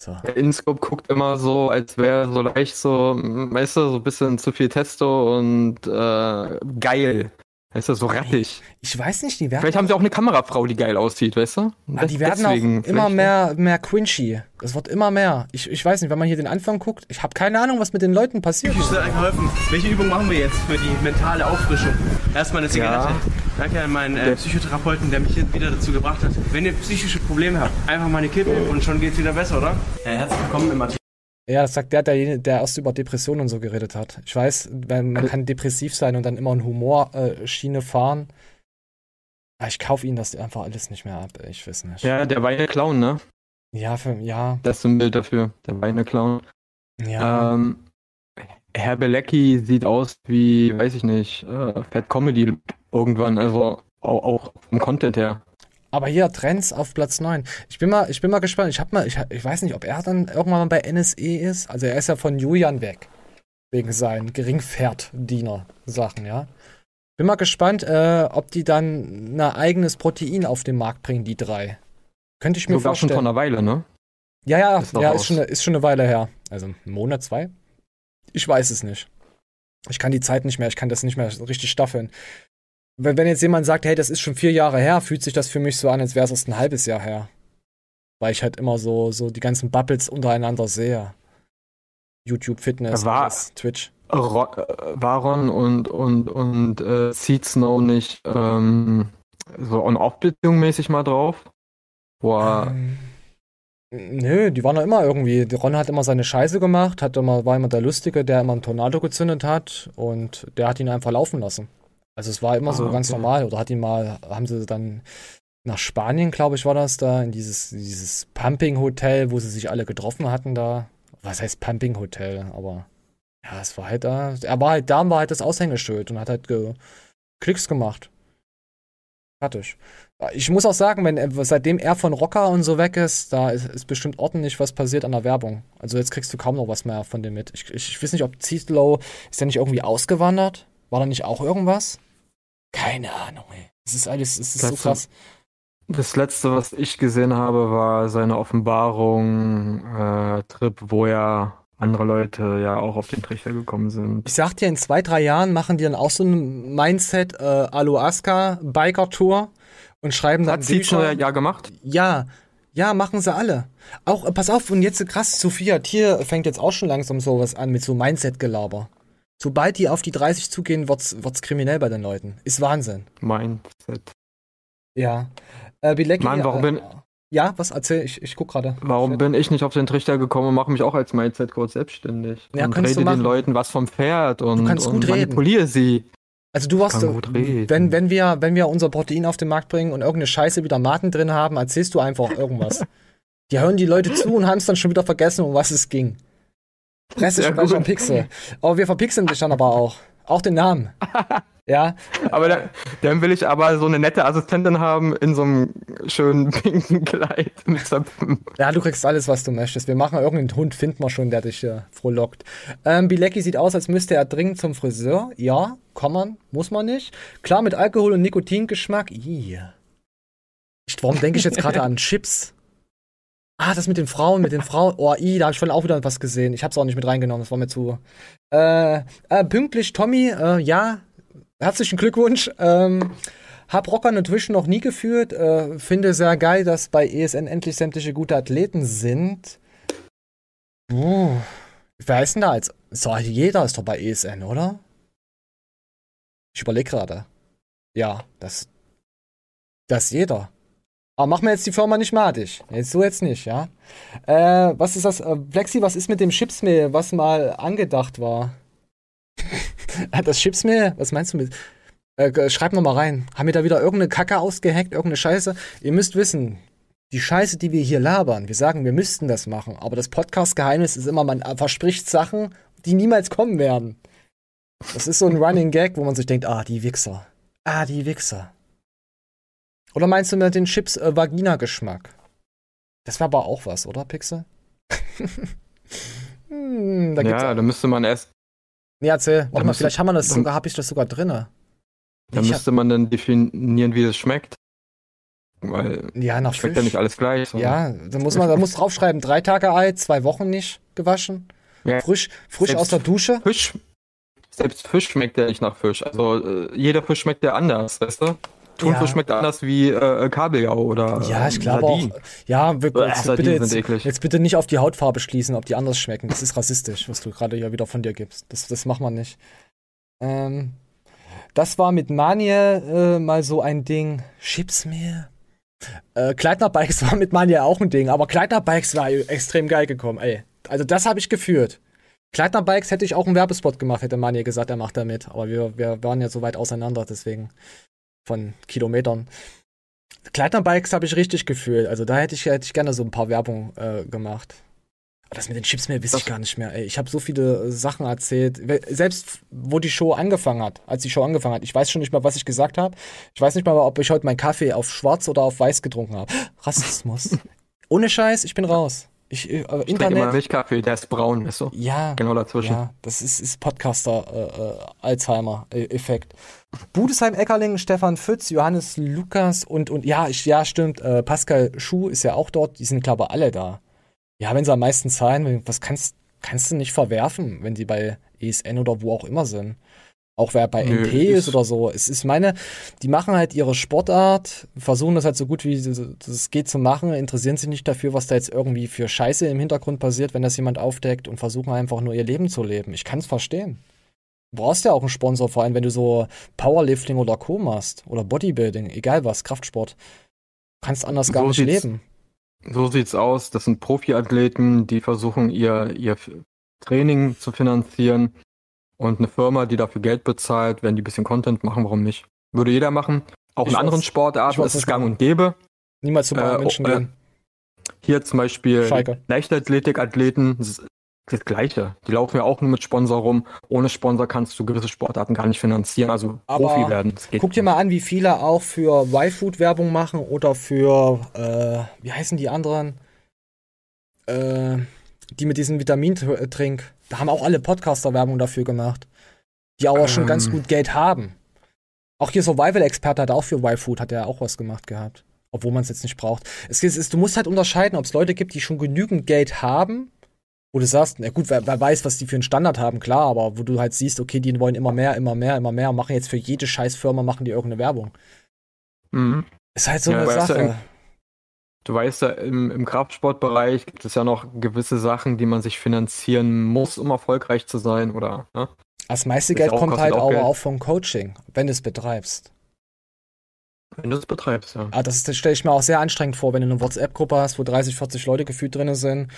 So. Der Inscope guckt immer so, als wäre so leicht so, mm, weißt du, so ein bisschen zu viel Testo und äh, geil. Weißt du, so rattig. Ich weiß nicht, die werden. Vielleicht haben sie auch eine Kamerafrau, die geil aussieht, weißt du? Ah, die werden Deswegen auch immer vielleicht- mehr, mehr cringy. Das wird immer mehr. Ich, ich weiß nicht, wenn man hier den Anfang guckt, ich habe keine Ahnung, was mit den Leuten passiert. Ich soll euch geholfen. Welche Übung machen wir jetzt für die mentale Auffrischung? Erstmal eine Zigarette. Ja. Danke an meinen äh, Psychotherapeuten, der mich hier wieder dazu gebracht hat. Wenn ihr psychische Probleme habt, einfach mal eine Kippe und schon geht's wieder besser, oder? Ja, herzlich willkommen im Matthias. Ja, das sagt der, der, der erst über Depressionen und so geredet hat. Ich weiß, wenn- man kann depressiv sein und dann immer in Humorschiene Schiene fahren. Aber ich kaufe ihnen das einfach alles nicht mehr ab. Ich weiß nicht. Ja, der Weine Clown, ne? Ja, für, ja. Das ist ein Bild dafür, der Weine Clown. Ja. Ähm, Herr Belecki sieht aus wie, weiß ich nicht, äh, Fat Comedy irgendwann, also auch, auch vom Content her. Aber hier Trends auf Platz 9. Ich bin mal, ich bin mal gespannt. Ich hab mal, ich, ich weiß nicht, ob er dann irgendwann mal bei NSE ist. Also er ist ja von Julian weg. Wegen seinen Geringpferddiener-Sachen, ja. Bin mal gespannt, äh, ob die dann ein eigenes Protein auf den Markt bringen, die drei. Könnte ich mir Sogar schon vorstellen. vor einer Weile, ne? Ja, ja, Ist ja, ist schon, ist schon eine Weile her. Also ein Monat, zwei? Ich weiß es nicht. Ich kann die Zeit nicht mehr, ich kann das nicht mehr richtig staffeln. Wenn, wenn jetzt jemand sagt, hey, das ist schon vier Jahre her, fühlt sich das für mich so an, als wäre es erst ein halbes Jahr her. Weil ich halt immer so, so die ganzen Bubbles untereinander sehe. YouTube, Fitness, War- alles, Twitch. Ro äh, Varon und, und, und äh, Seed Snow nicht ähm, so on-off-Beziehung mäßig mal drauf? Boah, Ähm, Nö, die waren doch immer irgendwie. Ron hat immer seine Scheiße gemacht, hat immer, war immer der Lustige, der immer einen Tornado gezündet hat und der hat ihn einfach laufen lassen. Also es war immer so Ah, ganz okay. normal. Oder hat ihn mal, haben sie dann nach Spanien, glaube ich, war das da, in dieses, dieses Pumping-Hotel, wo sie sich alle getroffen hatten da. Was heißt Pumping-Hotel? Aber ja, es war halt da. Er war halt da und war halt das Aushängeschild und hat halt ge Klicks gemacht. Fertig. Ich muss auch sagen, wenn seitdem er von Rocker und so weg ist, da ist, ist bestimmt ordentlich was passiert an der Werbung. Also jetzt kriegst du kaum noch was mehr von dem mit. Ich, ich, ich weiß nicht, ob Zietlow, ist der nicht irgendwie ausgewandert? War da nicht auch irgendwas? Keine Ahnung, ey. Es ist alles, es ist so Das- krass. Das letzte, was ich gesehen habe, war seine Offenbarung, äh, Trip, wo ja andere Leute ja auch auf den Trichter gekommen sind. Ich sag dir, in zwei, drei Jahren machen die dann auch so ein Mindset äh, Aloaska Biker Tour und schreiben dann Hat sie schon Bücher. ja gemacht? Ja, ja, machen sie alle. Auch, äh, pass auf, und jetzt krass, Sophia Tier fängt jetzt auch schon langsam sowas an mit so Mindset-Gelaber. Sobald die auf die 30 zugehen, wird's, wird's kriminell bei den Leuten. Ist Wahnsinn. Mindset. Ja. Äh, Bilecki, Mann, warum äh, bin, Ja, was erzähl ich? Ich guck gerade. warum bin ich nicht auf den Trichter gekommen und mache mich auch als Mindset-Coach selbstständig? Ja, und rede den Leuten was vom Pferd und, Du kannst und gut reden. manipuliere sie. Also du warst, reden. wenn, wenn wir, wenn wir unser Protein auf den Markt bringen und irgendeine Scheiße wieder Maten drin haben, erzählst du einfach irgendwas. die hören die Leute zu und haben es dann schon wieder vergessen, um was es ging. Presse Sehr schon gut. Pixel. Aber wir verpixeln dich dann aber auch. Auch den Namen. ja. Aber dann, dann will ich aber so eine nette Assistentin haben in so einem schönen pinken Kleid mit Zöpfen. Ja, du kriegst alles, was du möchtest. Wir machen irgendeinen Hund, finden wir schon, der dich äh, frohlockt. Ähm, Bilecki sieht aus, als müsste er dringend zum Friseur. Ja, kann man, muss man nicht. Klar, mit Alkohol und Nikotingeschmack. Ich- Warum denke ich jetzt gerade an Chips? Ah, das mit den Frauen, mit den Frauen. Oh, i, da habe ich vorhin auch wieder was gesehen. Ich habe es auch nicht mit reingenommen, das war mir zu. Äh, äh, pünktlich, Tommy, äh, ja, herzlichen Glückwunsch. Ähm, hab Rocker Nutrition noch nie geführt. Äh, finde sehr geil, dass bei ESN endlich sämtliche gute Athleten sind. Uh, wer ist denn da jetzt? So, jeder ist doch bei ESN, oder? Ich überlege gerade. Ja, das. Das jeder. Aber mach mir jetzt die Firma nicht madig. Jetzt so jetzt nicht, ja? Äh, was ist das? Äh, Flexi, was ist mit dem Chipsmehl, was mal angedacht war? das Chipsmehl? Was meinst du mit. Äh, schreib noch mal rein. Haben wir da wieder irgendeine Kacke ausgehackt, irgendeine Scheiße? Ihr müsst wissen, die Scheiße, die wir hier labern, wir sagen, wir müssten das machen, aber das Podcast-Geheimnis ist immer, man verspricht Sachen, die niemals kommen werden. Das ist so ein Running Gag, wo man sich denkt, ah, die Wichser. Ah, die Wichser. Oder meinst du mit den Chips äh, Vagina-Geschmack? Das war aber auch was, oder, Pixel? hm, da Ja, da müsste man erst, Nee, erzähl. Warte mal, müsste- vielleicht haben wir das da- sogar, habe ich das sogar drinne. da Ich hab- müsste man dann definieren, wie das schmeckt. Weil Ja, nach schmeckt Fisch. ja nicht alles gleich. so. Ja, da muss man, da muss draufschreiben, drei Tage alt, zwei Wochen nicht gewaschen. Ja. Frisch, frisch Selbst aus der Dusche. Fisch, selbst Fisch schmeckt ja nicht nach Fisch. Also äh, jeder Fisch schmeckt ja anders, weißt du? Thunfisch Ja. schmeckt anders wie äh, Kabeljau oder Ja, ich äh, glaube auch. Ja, wir, Bäh, jetzt, bitte jetzt, jetzt bitte nicht auf die Hautfarbe schließen, ob die anders schmecken. Das ist rassistisch, was du gerade ja wieder von dir gibst. Das, das macht man nicht. Ähm, das war mit Manje äh, mal so ein Ding. Chipsmehl. Äh, Kleidner-Bikes war mit Manje auch ein Ding, aber Kleidner-Bikes war extrem geil gekommen, ey. Also das habe ich geführt. Kleidner-Bikes hätte ich auch einen Werbespot gemacht, hätte Manje gesagt, er macht da mit. Aber wir, wir waren ja so weit auseinander, deswegen von Kilometern. Kleidner-Bikes habe ich richtig gefühlt. Also da hätte ich, hätte ich gerne so ein paar Werbung äh, gemacht. Aber das mit den Chips mehr weiß ich gar nicht mehr. Ey, ich habe so viele äh, Sachen erzählt. Selbst wo die Show angefangen hat, als die Show angefangen hat. Ich weiß schon nicht mehr, was ich gesagt habe. Ich weiß nicht mal, ob ich heute meinen Kaffee auf schwarz oder auf weiß getrunken habe. Rassismus. Ohne Scheiß, ich bin raus. Ich, äh, Ich trinke Internet. immer Milchkaffee, der ist braun, weißt du? Ja. Genau dazwischen. Ja, das ist, ist Podcaster äh, äh, Alzheimer-Effekt. Budesheim Eckerling, Stefan Pfütz, Johannes Lukas und, und ja, ich, ja, stimmt, äh, Pascal Schuh ist ja auch dort, die sind, glaube ich, alle da. Ja, wenn sie am meisten zahlen, was kannst, kannst du nicht verwerfen, wenn die bei ESN oder wo auch immer sind. Auch wer bei NP ist ist- oder so. Es ist meine, die machen halt ihre Sportart, versuchen das halt so gut wie es geht zu machen, interessieren sich nicht dafür, was da jetzt irgendwie für Scheiße im Hintergrund passiert, wenn das jemand aufdeckt und versuchen einfach nur ihr Leben zu leben. Ich kann es verstehen. Du brauchst ja auch einen Sponsor, vor allem wenn du so Powerlifting oder Co. machst oder Bodybuilding, egal was, Kraftsport. Du kannst anders gar So nicht leben. So sieht's aus. Das sind Profiathleten, die versuchen, ihr, ihr Training zu finanzieren. Und eine Firma, die dafür Geld bezahlt, wenn die ein bisschen Content machen, warum nicht? Würde jeder machen. Auch Ich in anderen weiß- Sportarten weiß ist es gang und gäbe. Niemals zu Äh, München oh, äh, gehen. Hier zum Beispiel. Leichtathletik-Athleten, das ist das Gleiche. Die laufen ja auch nur mit Sponsor rum. Ohne Sponsor kannst du gewisse Sportarten gar nicht finanzieren, also Aber Profi werden. Geht Guck dir mal an, wie viele auch für Y-Food Werbung machen oder für, äh, wie heißen die anderen? Äh, die mit diesem Vitamintrink. Da haben auch alle Podcaster Werbung dafür gemacht. Die aber schon ganz Ähm. gut Geld haben. Auch hier Survival-Experte hat auch für Y-Food, hat er auch was gemacht gehabt. obwohl man es jetzt nicht braucht. Es ist, du musst halt unterscheiden, ob es Leute gibt, die schon genügend Geld haben, wo du sagst, na gut, wer, wer weiß, was die für einen Standard haben, klar, aber wo du halt siehst, okay, die wollen immer mehr, immer mehr, immer mehr, machen jetzt für jede Scheißfirma machen die irgendeine Werbung. Mhm. Ist halt so Ja, eine Sache. Du weißt ja, im, im Kraftsportbereich gibt es ja noch gewisse Sachen, die man sich finanzieren muss, um erfolgreich zu sein, oder? Ne? Das meiste Ist Geld auch- kommt halt auch aber Geld. auch vom Coaching, wenn du es betreibst. Wenn du es betreibst, ja. Ah, das, das stelle ich mir auch sehr anstrengend vor, wenn du eine WhatsApp-Gruppe hast, wo 30, 40 Leute gefühlt drin sind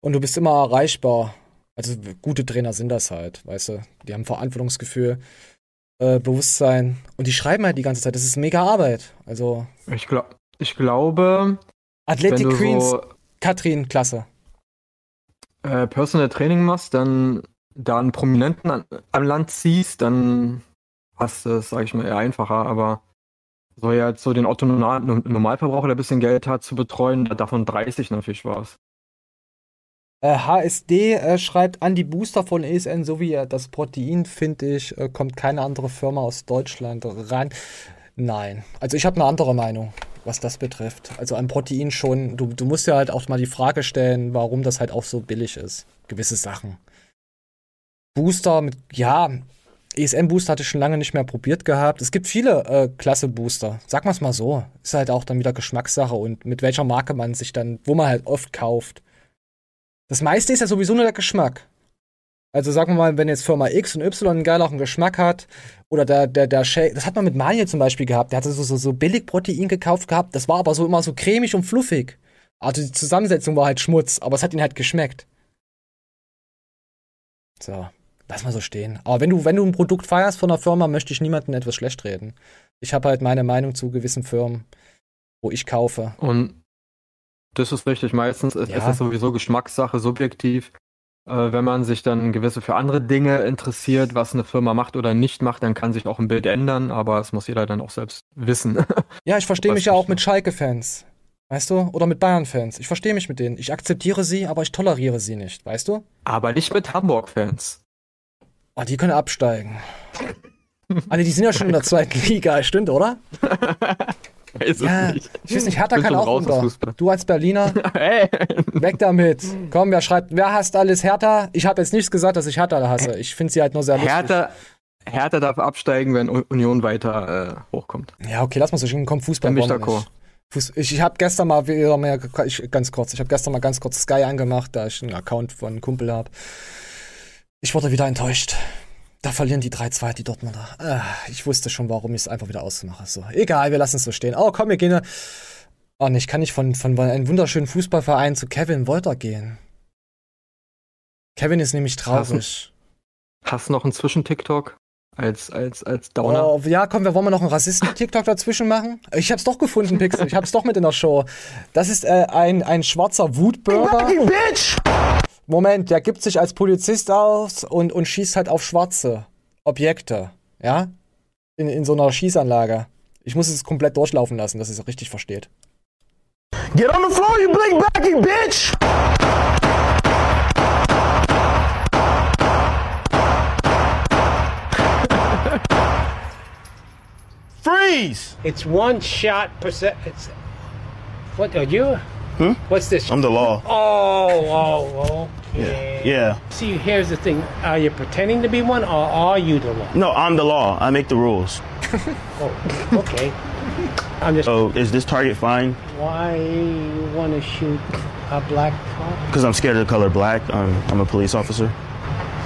und du bist immer erreichbar. Also gute Trainer sind das halt, weißt du. Die haben Verantwortungsgefühl, äh, Bewusstsein und die schreiben halt die ganze Zeit. Das ist mega Arbeit. Also Ich, glaub, ich glaube, Athletic Queens, so Katrin, klasse. äh, Personal Training machst, dann da einen Prominenten an, an Land ziehst, dann hast du es, sag ich mal, eher einfacher, aber so jetzt so den Otto Normal- Normalverbraucher, der ein bisschen Geld hat, zu betreuen, davon 30 natürlich was. Äh, HSD äh, schreibt an die Booster von ESN sowie äh, das Protein, finde ich, äh, kommt keine andere Firma aus Deutschland ran. Nein, also ich habe eine andere Meinung, was das betrifft. Also an Protein schon, du, du musst ja halt auch mal die Frage stellen, warum das halt auch so billig ist. Gewisse Sachen. Booster mit, ja, ESN-Booster hatte ich schon lange nicht mehr probiert gehabt. Es gibt viele äh, klasse Booster. Sag mal's mal so. Ist halt auch dann wieder Geschmackssache und mit welcher Marke man sich dann, wo man halt oft kauft. Das meiste ist ja sowieso nur der Geschmack. Also sagen wir mal, wenn jetzt Firma X und Y einen geileren Geschmack hat, oder der, der, der Shake, das hat man mit Manuel zum Beispiel gehabt, der hatte so, so, so billig Protein gekauft gehabt, das war aber so immer so cremig und fluffig. Also die Zusammensetzung war halt Schmutz, aber es hat ihn halt geschmeckt. So, lass mal so stehen. Aber wenn du, wenn du ein Produkt feierst von einer Firma, möchte ich niemandem etwas schlecht reden. Ich habe halt meine Meinung zu gewissen Firmen, wo ich kaufe. Und das ist richtig. Meistens ist, Ja. ist das sowieso Geschmackssache, subjektiv. Äh, wenn man sich dann gewisse für andere Dinge interessiert, was eine Firma macht oder nicht macht, dann kann sich auch ein Bild ändern, aber es muss jeder dann auch selbst wissen. Ja, ich verstehe mich ja auch mit Schalke-Fans. Weißt du? Oder mit Bayern-Fans. Ich verstehe mich mit denen. Ich akzeptiere sie, aber ich toleriere sie nicht. Weißt du? aber nicht mit Hamburg-Fans. Oh, die können absteigen. Alle, die sind ja schon in der zweiten Liga, stimmt, oder? Weiß es Ja, nicht. ich weiß nicht, Hertha kann auch raus runter. Du als Berliner, Ey, weg damit. Komm, wer schreibt, wer hasst alles Hertha? Ich habe jetzt nichts gesagt, dass ich Hertha hasse. Ich finde sie halt nur sehr lustig. Hertha, Hertha darf absteigen, wenn Union weiter äh, hochkommt. Ja, okay, lass mal so stehen. Komm, Fußball. Dann bin ich. Fuß, ich ich habe gestern mal wieder mehr, ich, ganz kurz, ich habe gestern mal ganz kurz Sky angemacht, da ich einen Account von einem Kumpel habe. Ich wurde wieder enttäuscht. Da verlieren die 3-2, die Dortmunder. Ah, ich wusste schon, warum ich es einfach wieder ausmache. So, egal, wir lassen es so stehen. Oh, komm, wir gehen. Oh, nee, ich kann nicht von, von einem wunderschönen Fußballverein zu Kevin Wolter gehen. Kevin ist nämlich traurig. Hast du noch einen Zwischen-TikTok als, als, als Downer? Oh, ja, komm, wir wollen mal noch einen Rassisten-TikTok dazwischen machen. Ich hab's doch gefunden, Pixel. Ich hab's doch mit in der Show. Das ist äh, ein, ein schwarzer Wutbürger. Bitch! Moment, der gibt sich als Polizist aus und, und schießt halt auf schwarze Objekte. Ja? In, in so einer Schießanlage. Ich muss es komplett durchlaufen lassen, dass ihr es richtig versteht. Get on the floor, you big backy bitch! Freeze! It's one shot per se- It's what are you? Hmm? What's this? I'm the law. Oh, oh, okay. Yeah. See, here's the thing: Are you pretending to be one, or are you the law? No, I'm the law. I make the rules. Oh, okay. I'm just. So is this target fine? Why you want to shoot a black cop? Because I'm scared of the color black. I'm, I'm a police officer.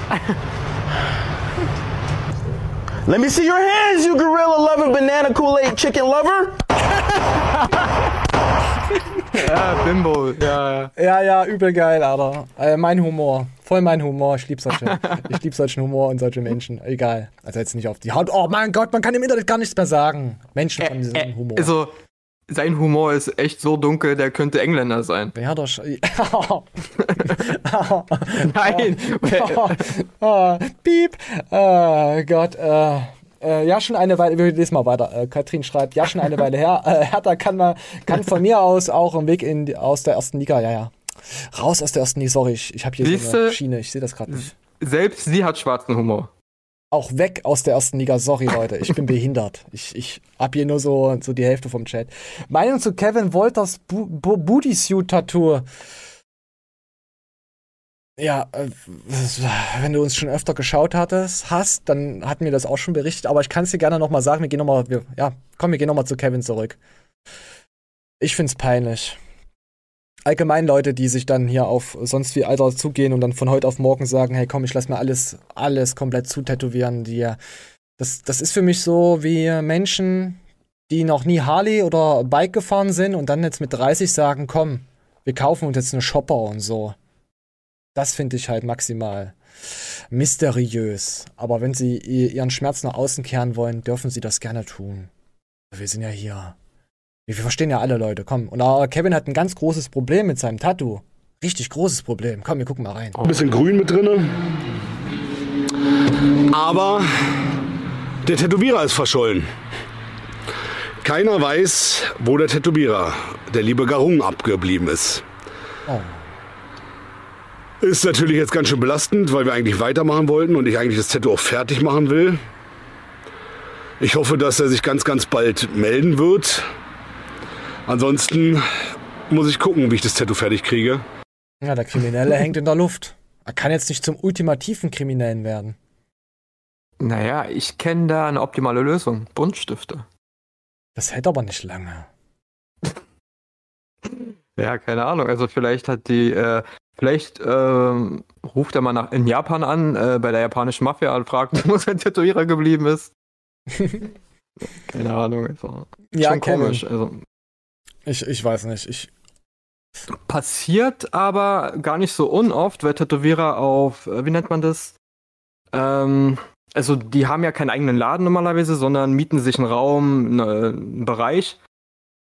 Let me see your hands, you gorilla loving banana Kool Aid chicken lover. Ja, Bimbo, ja, ja. Ja, ja, übel geil, Alter. Äh, mein Humor. Voll mein Humor. Ich lieb solche. ich lieb solchen Humor und solche Menschen. Egal. Also jetzt nicht auf die Haut. Oh mein Gott, man kann im Internet gar nichts mehr sagen. Menschen von diesem Humor. Also, sein Humor ist echt so dunkel, der könnte Engländer sein. Wer doch schon. Nein! oh, piep. Oh Gott. Äh, äh, ja, schon eine Weile. Wir lesen mal weiter. Äh, Katrin schreibt, ja, schon eine Weile her. Äh, Hertha kann, mal, kann von mir aus auch einen Weg in, aus der ersten Liga. Ja, ja. Raus aus der ersten Liga. Sorry, ich, ich habe hier so Siehste? eine Schiene. Ich sehe das gerade nicht. Selbst sie hat schwarzen Humor. Auch weg aus der ersten Liga. Sorry, Leute. Ich bin behindert. Ich, ich hab hier nur so, so die Hälfte vom Chat. Meinung zu Kevin Wolters Bu Bu Booty Suit Tattoo. Ja, äh, wenn du uns schon öfter geschaut hattest, hast, dann hatten wir das auch schon berichtet, aber ich kann es dir gerne nochmal sagen, wir gehen nochmal, ja, komm, wir gehen nochmal zu Kevin zurück. Ich find's peinlich. Allgemein Leute, die sich dann hier auf sonst wie Alter zugehen und dann von heute auf morgen sagen, hey komm, ich lass mir alles, alles komplett zutätowieren, die, das, das ist für mich so wie Menschen, die noch nie Harley oder Bike gefahren sind und dann jetzt mit 30 sagen, komm, wir kaufen uns jetzt eine Shopper und so. Das finde ich halt maximal mysteriös. Aber wenn sie ihren Schmerz nach außen kehren wollen, dürfen sie das gerne tun. Wir sind ja hier. Wir verstehen ja alle Leute, komm. Und Kevin hat ein ganz großes Problem mit seinem Tattoo. Richtig großes Problem. Komm, wir gucken mal rein. Ein bisschen grün mit drinne. Aber der Tätowierer ist verschollen. Keiner weiß, wo der Tätowierer, der liebe Garung, abgeblieben ist. Oh. Ist natürlich jetzt ganz schön belastend, weil wir eigentlich weitermachen wollten und ich eigentlich das Tattoo auch fertig machen will. Ich hoffe, dass er sich ganz, ganz bald melden wird. Ansonsten muss ich gucken, wie ich das Tattoo fertig kriege. Ja, der Kriminelle hängt in der Luft. Er kann jetzt nicht zum ultimativen Kriminellen werden. Naja, ich kenne da eine optimale Lösung. Buntstifte. Das hält aber nicht lange. ja, keine Ahnung. Also vielleicht hat die, äh, vielleicht ähm, ruft er mal nach, in Japan an, äh, bei der japanischen Mafia und fragt, wo sein Tätowierer geblieben ist. keine Ahnung. Also, ja, schon Kevin. komisch. Also, Ich, ich weiß nicht. Ich, Passiert aber gar nicht so unoft, weil Tätowierer auf, äh, wie nennt man das? Ähm, also die haben ja keinen eigenen Laden normalerweise, sondern mieten sich einen Raum, ne, einen Bereich.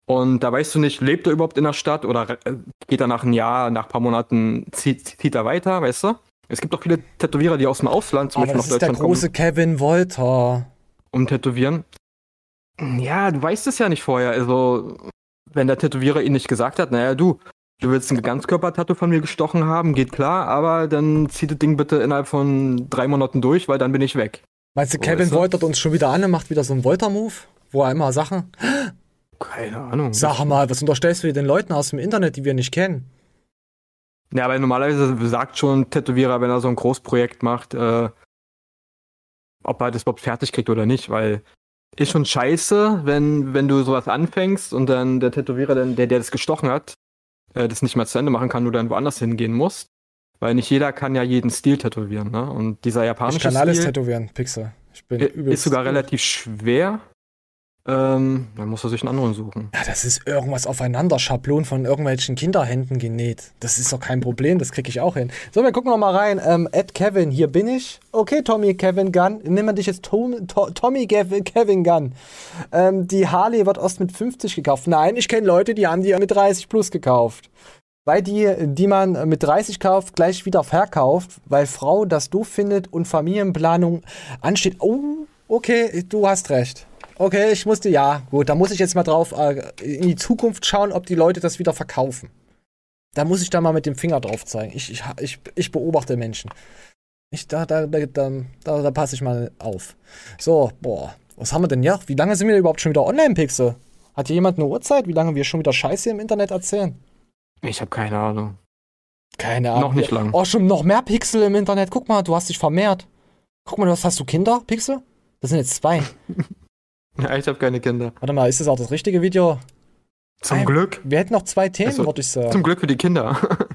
Und da weißt du nicht, lebt er überhaupt in der Stadt oder äh, geht er nach einem Jahr, nach ein paar Monaten, zieht, zieht er weiter, weißt du? Es gibt auch viele Tätowierer, die aus dem Ausland zum aber Beispiel das nach ist der Deutschland große Kevin Wolter. kommen, um tätowieren. Ja, du weißt es ja nicht vorher. Also, wenn der Tätowierer ihn nicht gesagt hat, naja, du, du willst ein Ganzkörper-Tattoo von mir gestochen haben, geht klar, aber dann zieh das Ding bitte innerhalb von drei Monaten durch, weil dann bin ich weg. Meinst du, So, Kevin weißt du? Woltert uns schon wieder an und macht wieder so einen Wolter-Move? Wo er immer Sachen. Keine Ahnung. Sag mal, was unterstellst du den Leuten aus dem Internet, die wir nicht kennen? Ja, aber normalerweise sagt schon ein Tätowierer, wenn er so ein Großprojekt macht, äh, ob er das überhaupt fertig kriegt oder nicht, weil ist schon scheiße, wenn, wenn du sowas anfängst und dann der Tätowierer, dann, der, der das gestochen hat, äh, das nicht mehr zu Ende machen kann, du dann woanders hingehen musst. Weil nicht jeder kann ja jeden Stil tätowieren, ne? Und dieser japanische Ich kann alles Stil tätowieren, Pixel. Ich bin ist sogar relativ schwer. Ähm, dann muss er sich einen anderen suchen. Ja, das ist irgendwas aufeinander, Schablon von irgendwelchen Kinderhänden genäht. Das ist doch kein Problem, das krieg ich auch hin. So, wir gucken noch mal rein. Ähm, Ed Kevin, hier bin ich. Okay, Tommy Kevin Gunn. Nehmen wir dich jetzt Tom, to, Tommy Kevin, Gunn. Ähm, die Harley wird erst mit 50 gekauft. Nein, ich kenne Leute, die haben die mit 30 plus gekauft. Weil die, die man mit 30 kauft, gleich wieder verkauft, weil Frau das doof findet und Familienplanung ansteht. Oh, okay, du hast recht. Okay, ich musste, ja, gut, da muss ich jetzt mal drauf äh, in die Zukunft schauen, ob die Leute das wieder verkaufen. Da muss ich da mal mit dem Finger drauf zeigen. Ich, ich, ich, ich beobachte Menschen. Ich, da, da, da, da, da, da passe ich mal auf. So, boah, was haben wir denn ja? Wie lange sind wir überhaupt schon wieder online, Pixel? Hat hier jemand eine Uhrzeit, wie lange wir schon wieder Scheiße im Internet erzählen? Ich habe keine Ahnung. Keine Ahnung. Noch nicht lang. Oh, schon noch mehr Pixel im Internet. Guck mal, du hast dich vermehrt. Guck mal, was hast du Kinder, Pixel? Das sind jetzt zwei. Ja, ich habe keine Kinder. Warte mal, ist das auch das richtige Video? Zum Ein- Glück. Wir hätten noch zwei Themen, Also, würde ich sagen. Zum Glück für die Kinder.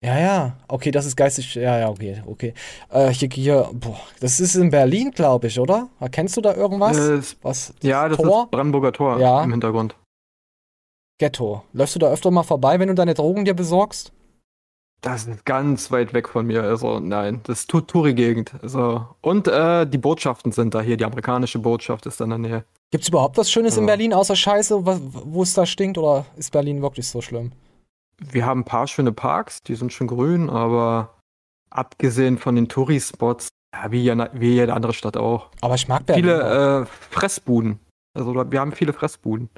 Ja, ja. Okay, das ist geistig. Ja, ja, okay, okay. Äh, hier, hier, boah, das ist in Berlin, glaube ich, oder? Erkennst du da irgendwas? Äh, Was? ja, das Tor? ist Brandenburger Tor Ja. im Hintergrund. Ghetto. Läufst du da öfter mal vorbei, wenn du deine Drogen dir besorgst? Das ist ganz weit weg von mir. Also nein, das ist Touri-Gegend. Also, und äh, die Botschaften sind da hier. Die amerikanische Botschaft ist in der Nähe. Gibt's überhaupt was Schönes in Ja. Berlin außer Scheiße, wo es da stinkt? Oder ist Berlin wirklich so schlimm? Wir haben ein paar schöne Parks, die sind schon grün, aber abgesehen von den Touri-Spots, ja, wie, jede- wie jede andere Stadt auch. Aber ich mag Berlin. Viele äh, Fressbuden. Also wir haben viele Fressbuden.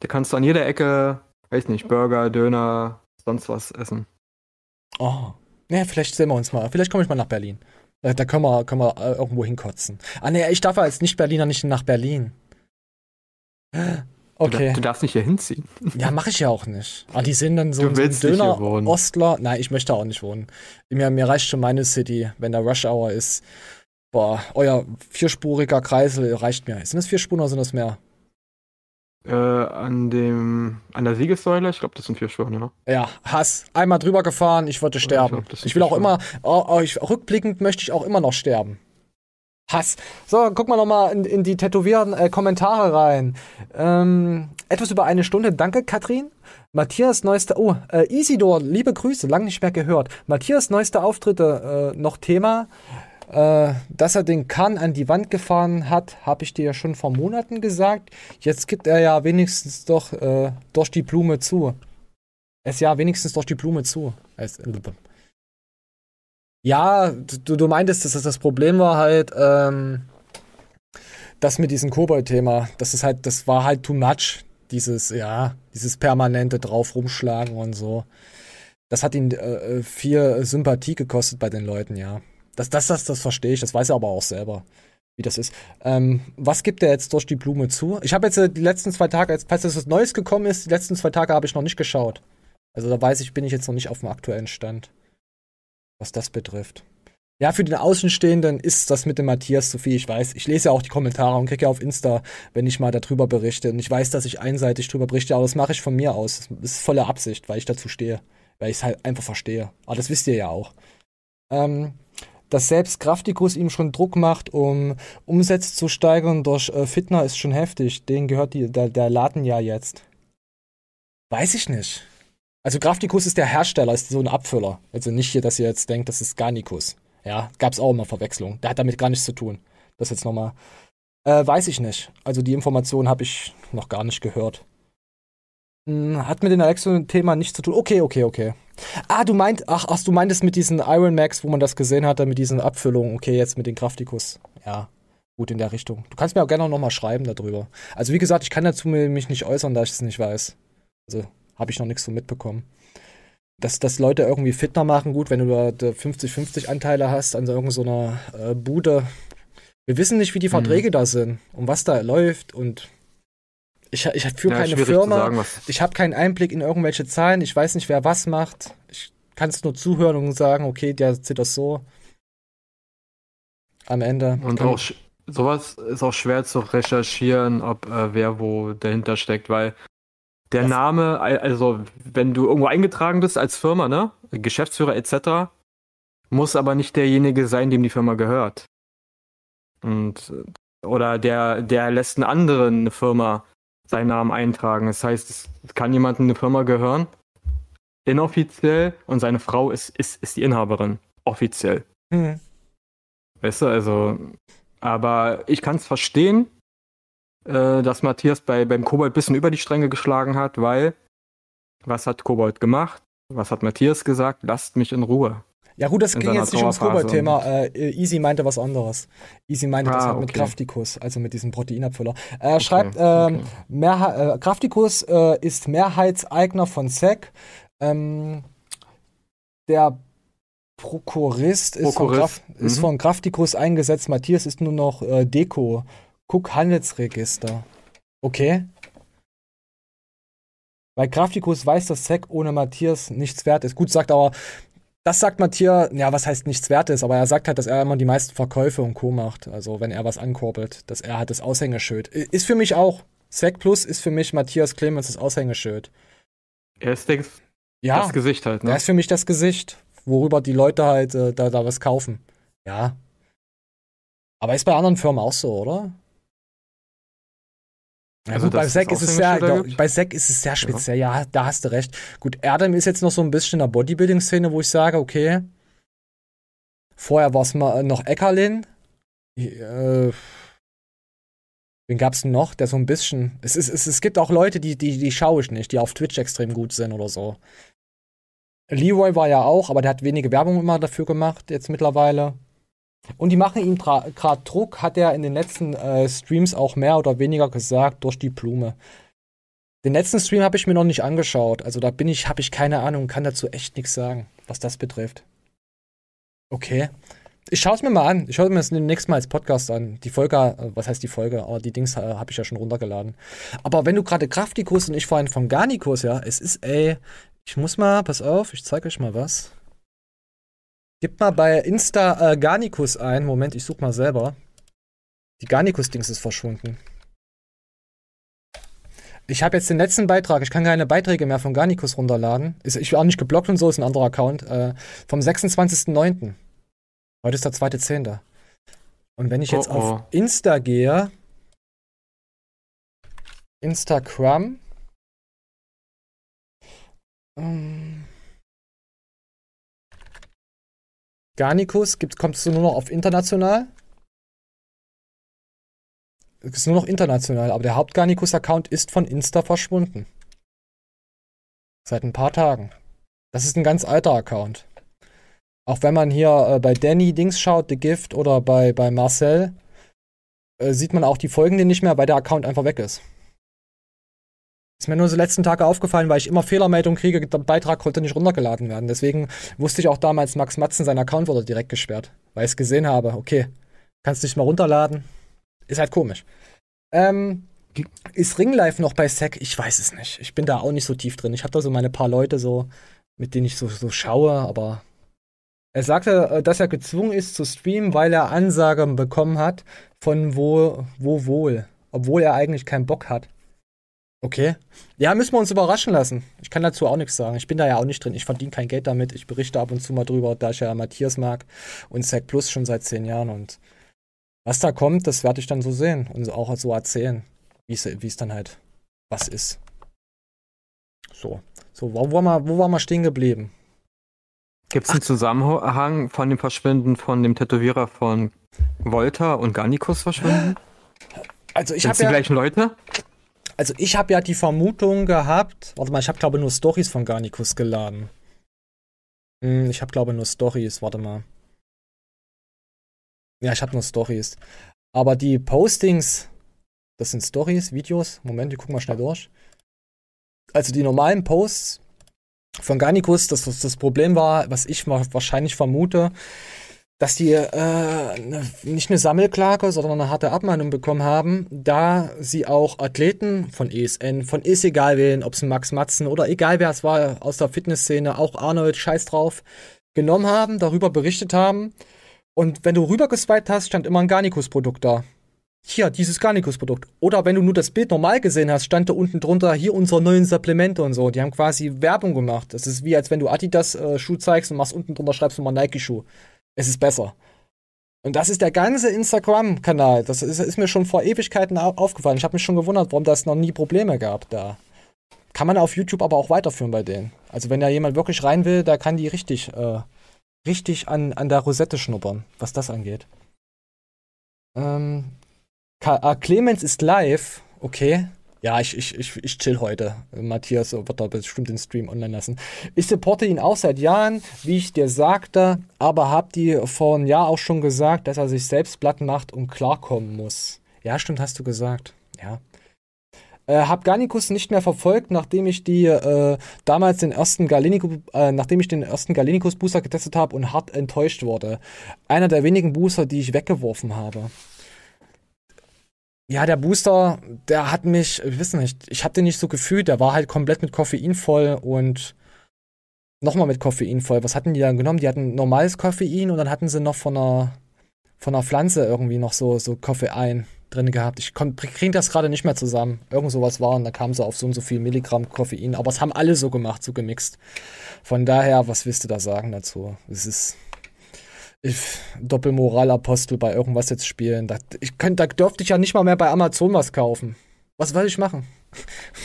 Da kannst du an jeder Ecke, weiß nicht, Burger, Döner, sonst was essen. Oh. Ja, vielleicht sehen wir uns mal. Vielleicht komme ich mal nach Berlin. Da, da können wir, können wir äh, irgendwo hinkotzen. Ah nee, ich darf als Nicht-Berliner nicht nach Berlin. Okay. Du, du darfst nicht hier hinziehen. Ja, mache ich ja auch nicht. Ah, die sind dann so, so ein Döner. Ostler. Nein, ich möchte auch nicht wohnen. Mir, mir reicht schon meine City, wenn da Rush Hour ist. Boah, euer vierspuriger Kreisel reicht mir. Sind das vier Spuren oder sind das mehr? Äh, an dem, an der Siegessäule, ich glaube, das sind vier Spuren, ne? Ja, Hass. Einmal drüber gefahren, ich wollte sterben. glaub, das ich, will auch immer, oh, oh, ich, rückblickend möchte ich auch immer noch sterben. Hass. So, guck mal nochmal in, in die tätowierten äh, Kommentare rein. Ähm, etwas über eine Stunde. Danke, Katrin. Matthias neuester, oh, äh, Isidor, liebe Grüße, lang nicht mehr gehört. Matthias neueste Auftritte, äh, noch Thema. Äh, dass er den Kahn an die Wand gefahren hat, habe ich dir ja schon vor Monaten gesagt. Jetzt gibt er ja wenigstens doch äh, durch die Blume zu. Es ja wenigstens durch die Blume zu. Es, ja, du, du meintest, dass das, Problem war halt, ähm, das mit diesem Kobold-Thema, das ist halt, das war halt too much. Dieses, ja, dieses permanente drauf rumschlagen und so. Das hat ihn äh, viel Sympathie gekostet bei den Leuten, ja. Das, das, das, das verstehe ich, das weiß er aber auch selber, wie das ist. Ähm, was gibt er jetzt durch die Blume zu? Ich habe jetzt äh, die letzten zwei Tage, falls das was Neues gekommen ist, die letzten zwei Tage habe ich noch nicht geschaut. Also da weiß ich, bin ich jetzt noch nicht auf dem aktuellen Stand, was das betrifft. Ja, für den Außenstehenden ist das mit dem Matthias zu viel, ich weiß. Ich lese ja auch die Kommentare und kriege ja auf Insta, wenn ich mal darüber berichte. Und ich weiß, dass ich einseitig drüber berichte, aber das mache ich von mir aus. Das ist volle Absicht, weil ich dazu stehe. Weil ich es halt einfach verstehe. Aber das wisst ihr ja auch. Ähm, dass selbst Kraftikus ihm schon Druck macht, um Umsätze zu steigern durch äh, Fitner, ist schon heftig. Den gehört die, der, der Laden ja jetzt. Weiß ich nicht. Also Kraftikus ist der Hersteller, ist so ein Abfüller. Also nicht hier, dass ihr jetzt denkt, das ist Garnikus. Ja, gab's auch immer Verwechslung. Der hat damit gar nichts zu tun. Das jetzt nochmal. Äh, weiß ich nicht. Also die Information habe ich noch gar nicht gehört. Hm, Hat mit dem Alexo-Thema nichts zu tun. Okay, okay, okay. Ah, du meint, ach, ach, du meintest mit diesen Iron Max, wo man das gesehen hatte, mit diesen Abfüllungen. Okay, jetzt mit den Kraftikus. Ja, gut in der Richtung. Du kannst mir auch gerne noch mal schreiben darüber. Also wie gesagt, ich kann dazu mi- mich nicht äußern, da ich es nicht weiß. Also habe ich noch nichts so mitbekommen. Dass, dass Leute irgendwie Fitner machen, gut, wenn du da da 50-50 Anteile hast an so irgendeiner äh, Bude. Wir wissen nicht, wie die Verträge da sind und was da läuft und ich, ich führe Ja, keine Firma. sagen, ich habe keinen Einblick in irgendwelche Zahlen. Ich weiß nicht, wer was macht. Ich kann es nur zuhören und sagen, okay, der sieht das so. Am Ende. Und auch sowas ist auch schwer zu recherchieren, ob äh, wer wo dahinter steckt, weil der Name, al- also wenn du irgendwo eingetragen bist als Firma, ne, Geschäftsführer etc., muss aber nicht derjenige sein, dem die Firma gehört. Und äh, oder der, der lässt einen anderen eine Firma seinen Namen eintragen. Das heißt, es kann jemandem eine Firma gehören, inoffiziell, und seine Frau ist, ist, ist die Inhaberin, offiziell. Hm. Weißt du, also, aber ich kann es verstehen, äh, dass Matthias bei, beim Kobold ein bisschen über die Stränge geschlagen hat, weil was hat Kobold gemacht? Was hat Matthias gesagt? Lasst mich in Ruhe. Ja gut, das In ging jetzt nicht ums Kobold-Thema. Äh, Easy meinte was anderes. Easy meinte das Ah, halt mit okay. Kraftikus, also mit diesem Proteinabfüller. Er schreibt, ähm, Mehrha äh, Kraftikus äh, ist Mehrheitseigner von SEC. Ähm, der Prokurist ist, von, Kraf ist mhm. von Kraftikus eingesetzt. Matthias ist nur noch äh, Deko. Guck Handelsregister. Okay. Weil Kraftikus weiß, dass SEC ohne Matthias nichts wert ist. Gut, sagt aber, das sagt Matthias, ja, was heißt nichts wert ist, aber er sagt halt, dass er immer die meisten Verkäufe und Co. macht. Also wenn er was ankurbelt, dass er halt das Aushängeschild. Ist für mich auch. SEC Plus ist für mich Matthias Clemens das Aushängeschild. Er ist der, Ja. das Gesicht halt, ne? Er ist für mich das Gesicht, worüber die Leute halt äh, da, da was kaufen. Ja. Aber ist bei anderen Firmen auch so, oder? Ja, Also, gut, bei es ist es gibt? bei Sek ist es sehr speziell, ja. da hast du recht. Gut, Erdem ist jetzt noch so ein bisschen in der Bodybuilding-Szene, wo ich sage, okay. Vorher war es mal äh, noch Eckerlin. Äh, wen gab's denn noch, der so ein bisschen. Es, ist, es, es gibt auch Leute, die, die, die schaue ich nicht, die auf Twitch extrem gut sind oder so. Leroy war ja auch, aber der hat wenige Werbung immer dafür gemacht, jetzt mittlerweile. Und die machen ihm gerade Druck, hat er in den letzten äh, Streams auch mehr oder weniger gesagt, durch die Blume. Den letzten Stream habe ich mir noch nicht angeschaut. Also da bin ich, habe ich keine Ahnung, kann dazu echt nichts sagen, was das betrifft. Okay. Ich schaue es mir mal an. Ich schaue mir das nächste Mal als Podcast an. Die Folge, äh, was heißt die Folge? Aber die Dings äh, habe ich ja schon runtergeladen. Aber wenn du gerade Kraftikus und ich vorhin von Garnikus, ja, es ist, ey, ich muss mal, pass auf, ich zeige euch mal was. Gib mal bei Insta äh, Garnikus ein. Moment, ich suche mal selber. Die Garnikus-Dings ist verschwunden. Ich habe jetzt den letzten Beitrag. Ich kann keine Beiträge mehr von Garnikus runterladen. Ist, ich bin auch nicht geblockt und so, ist ein anderer Account. Äh, vom 26.09. Heute ist der 2.10. Und wenn ich jetzt Oh, oh. auf Insta gehe, Instagram, ähm, Garnicus kommst du nur noch auf international. Es ist nur noch international, aber der Haupt-Garnicus-Account ist von Insta verschwunden. Seit ein paar Tagen. Das ist ein ganz alter Account. Auch wenn man hier äh, bei Danny Dings schaut, The Gift oder bei, bei Marcel, äh, sieht man auch die folgende nicht mehr, weil der Account einfach weg ist. Ist mir nur so letzten Tage aufgefallen, weil ich immer Fehlermeldungen kriege, der Beitrag konnte nicht runtergeladen werden. Deswegen wusste ich auch damals, Max Matzen, sein Account wurde direkt gesperrt, weil ich es gesehen habe. Okay, kannst nicht mal runterladen. Ist halt komisch. Ähm, ist Ringlife noch bei Sec? Ich weiß es nicht. Ich bin da auch nicht so tief drin. Ich habe da so meine paar Leute so, mit denen ich so, so schaue, aber er sagte, äh, dass er gezwungen ist zu streamen, weil er Ansagen bekommen hat von wo, wo wohl. Obwohl er eigentlich keinen Bock hat. Okay. Ja, müssen wir uns überraschen lassen. Ich kann dazu auch nichts sagen. Ich bin da ja auch nicht drin. Ich verdiene kein Geld damit. Ich berichte ab und zu mal drüber, da ich ja Matthias mag und Sec Plus schon seit zehn Jahren. Und was da kommt, das werde ich dann so sehen und auch so erzählen, wie es dann halt was ist. So. So, wo, wo, war, wo waren wir stehen geblieben? Gibt es einen Zusammenhang von dem Verschwinden von dem Tätowierer von Volta und Garnicus verschwinden? Also ich habe die ja, gleichen Leute? Also ich habe ja die Vermutung gehabt, warte mal, ich habe glaube nur Stories von Garnicus geladen. Hm, ich habe glaube nur Stories, warte mal. Ja, ich habe nur Stories. Aber die Postings, das sind Stories, Videos. Moment, ich guck mal schnell durch. Also die normalen Posts von Garnicus, das, das, das Problem war, was ich wa- wahrscheinlich vermute, dass die äh, ne, nicht eine Sammelklage, sondern eine harte Abmahnung bekommen haben, da sie auch Athleten von ESN, von ist egal wen, ob es Max Matzen oder egal wer es war aus der Fitnessszene, auch Arnold, scheiß drauf, genommen haben, darüber berichtet haben. Und wenn du rübergeswiped hast, stand immer ein Garnicus-Produkt da. Hier, dieses Garnicus-Produkt. Oder wenn du nur das Bild normal gesehen hast, stand da unten drunter, hier unsere neuen Supplemente und so. Die haben quasi Werbung gemacht. Das ist wie, als wenn du Adidas-Schuh zeigst und machst unten drunter, schreibst du mal Nike-Schuh. Es ist besser. Und das ist der ganze Instagram-Kanal. Das ist, ist mir schon vor Ewigkeiten au- aufgefallen. Ich habe mich schon gewundert, warum das noch nie Probleme gab da. Kann man auf YouTube aber auch weiterführen bei denen. Also wenn da jemand wirklich rein will, da kann die richtig, äh, richtig an, an der Rosette schnuppern, was das angeht. Ähm, Ka ah, Clemens ist live. Okay. Ja, ich, ich, ich, ich chill heute. Matthias wird da bestimmt den Stream online lassen. Ich supporte ihn auch seit Jahren, wie ich dir sagte, aber hab dir vor einem Jahr auch schon gesagt, dass er sich selbst platt macht und klarkommen muss. Ja, stimmt, hast du gesagt. Ja. Äh, hab Garnicus nicht mehr verfolgt, nachdem ich die äh, damals den ersten Galenicus, äh, nachdem ich den ersten Galenicus Booster getestet habe und hart enttäuscht wurde. Einer der wenigen Booster, die ich weggeworfen habe. Ja, der Booster, der hat mich, ich weiß nicht, ich hab den nicht so gefühlt, der war halt komplett mit Koffein voll und nochmal mit Koffein voll. Was hatten die dann genommen? Die hatten normales Koffein und dann hatten sie noch von einer, von einer Pflanze irgendwie noch so, so Koffein drin gehabt. Ich kon- krieg das gerade nicht mehr zusammen. Irgend sowas war und da kam so auf so und so viel Milligramm Koffein. Aber es haben alle so gemacht, so gemixt. Von daher, was willst du da sagen dazu? Es ist Doppelmoralapostel bei irgendwas jetzt spielen. Da, ich könnt, da dürfte ich ja nicht mal mehr bei Amazon was kaufen. Was soll ich machen?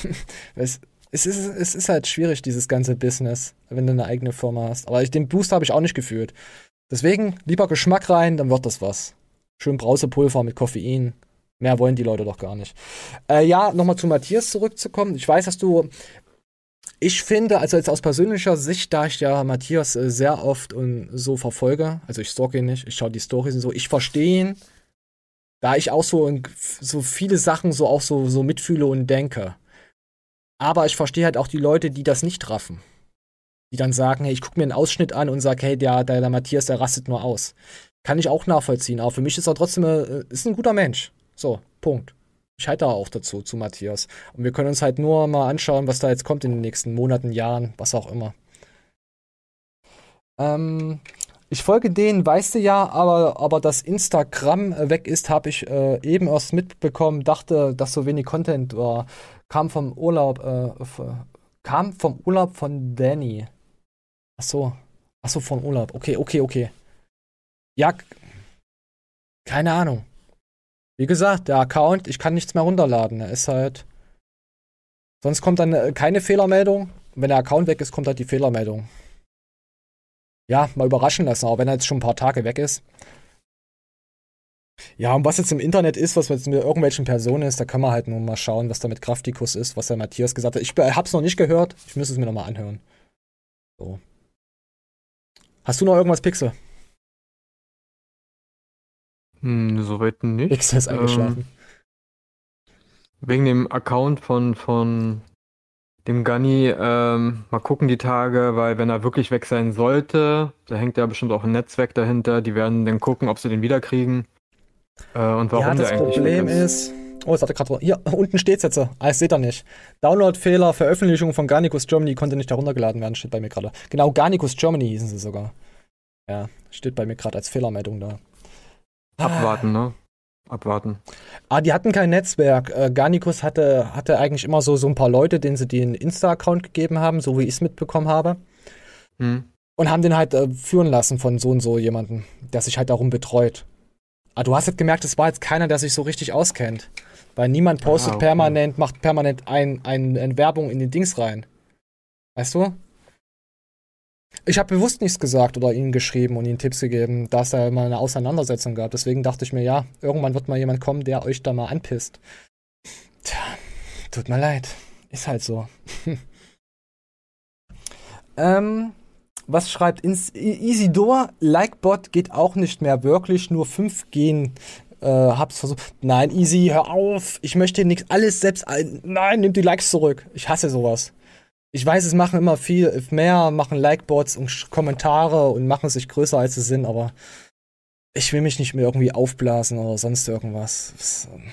es, es, ist, es ist halt schwierig, dieses ganze Business, wenn du eine eigene Firma hast. Aber ich, den Boost habe ich auch nicht gefühlt. Deswegen lieber Geschmack rein, dann wird das was. Schön Brausepulver mit Koffein. Mehr wollen die Leute doch gar nicht. Äh, ja, nochmal zu Matthias zurückzukommen. Ich weiß, dass du ich finde, also jetzt aus persönlicher Sicht, da ich ja Matthias äh, sehr oft und so verfolge, also ich stalke ihn nicht, ich schaue die Stories und so, ich verstehe ihn, da ich auch so, in, so viele Sachen so auch so, so mitfühle und denke. Aber ich verstehe halt auch die Leute, die das nicht raffen. die dann sagen, hey, ich gucke mir einen Ausschnitt an und sage, hey, der, der, der Matthias, der rastet nur aus. Kann ich auch nachvollziehen, aber für mich ist er trotzdem äh, ist ein guter Mensch. So, Punkt. Ich da auch dazu, zu Matthias. Und wir können uns halt nur mal anschauen, was da jetzt kommt in den nächsten Monaten, Jahren, was auch immer. Ähm, ich folge denen, weißt du ja, aber, aber dass Instagram äh, weg ist, habe ich äh, eben erst mitbekommen, dachte, dass so wenig Content war. Kam vom Urlaub, äh, kam vom Urlaub von Danny. Ach so. Ach vom Urlaub. Okay, okay, okay. Ja, keine Ahnung. Wie gesagt, der Account, ich kann nichts mehr runterladen. Er ist halt. Sonst kommt dann äh, keine Fehlermeldung. Wenn der Account weg ist, kommt halt die Fehlermeldung. Ja, mal überraschen lassen, auch wenn er jetzt schon ein paar Tage weg ist. Ja, und was jetzt im Internet ist, was jetzt mit irgendwelchen Personen ist, da kann man halt nur mal schauen, was da mit Kraftikus ist, was der Matthias gesagt hat. Ich hab's noch nicht gehört, ich müsste es mir nochmal anhören. So. Hast du noch irgendwas, Pixel? Hm, soweit nicht. Pixel ist eingeschlafen. Ähm, wegen dem Account von, von dem Gunny, ähm, mal gucken die Tage, weil wenn er wirklich weg sein sollte, da hängt ja bestimmt auch ein Netzwerk dahinter, die werden dann gucken, ob sie den wiederkriegen. Äh, und warum ja, das der eigentlich Problem ist. Oh, es hatte gerade. Hier, unten steht's jetzt. Ah, das seht ihr nicht. Download-Fehler, Veröffentlichung von Garnicus Germany konnte nicht heruntergeladen werden, steht bei mir gerade. Genau, Garnicus Germany hießen sie sogar. Ja, steht bei mir gerade als Fehlermeldung da. Abwarten, ne? Abwarten. Ah, die hatten kein Netzwerk. Äh, Garnicus hatte, hatte eigentlich immer so, so ein paar Leute, denen sie den Insta-Account gegeben haben, so wie ich es mitbekommen habe. Hm. Und haben den halt äh, führen lassen von so und so jemanden, der sich halt darum betreut. Ah, du hast jetzt gemerkt, es war jetzt keiner, der sich so richtig auskennt. Weil niemand postet ah, okay. permanent, macht permanent ein, ein, eine Werbung in den Dings rein. Weißt du? Ich habe bewusst nichts gesagt oder ihnen geschrieben und ihnen Tipps gegeben, da es da mal eine Auseinandersetzung gab. Deswegen dachte ich mir, ja, irgendwann wird mal jemand kommen, der euch da mal anpisst. Tja, tut mir leid. Ist halt so. ähm, was schreibt ins Isidor? Likebot geht auch nicht mehr wirklich, nur 5 gehen. Äh, hab's versucht. Nein, Easy, hör auf. Ich möchte nichts, alles selbst ein. Nein, nimm die Likes zurück. Ich hasse sowas. Ich weiß, es machen immer viel mehr, machen Likebots und Kommentare und machen sich größer als sie sind, aber ich will mich nicht mehr irgendwie aufblasen oder sonst irgendwas. Ähm,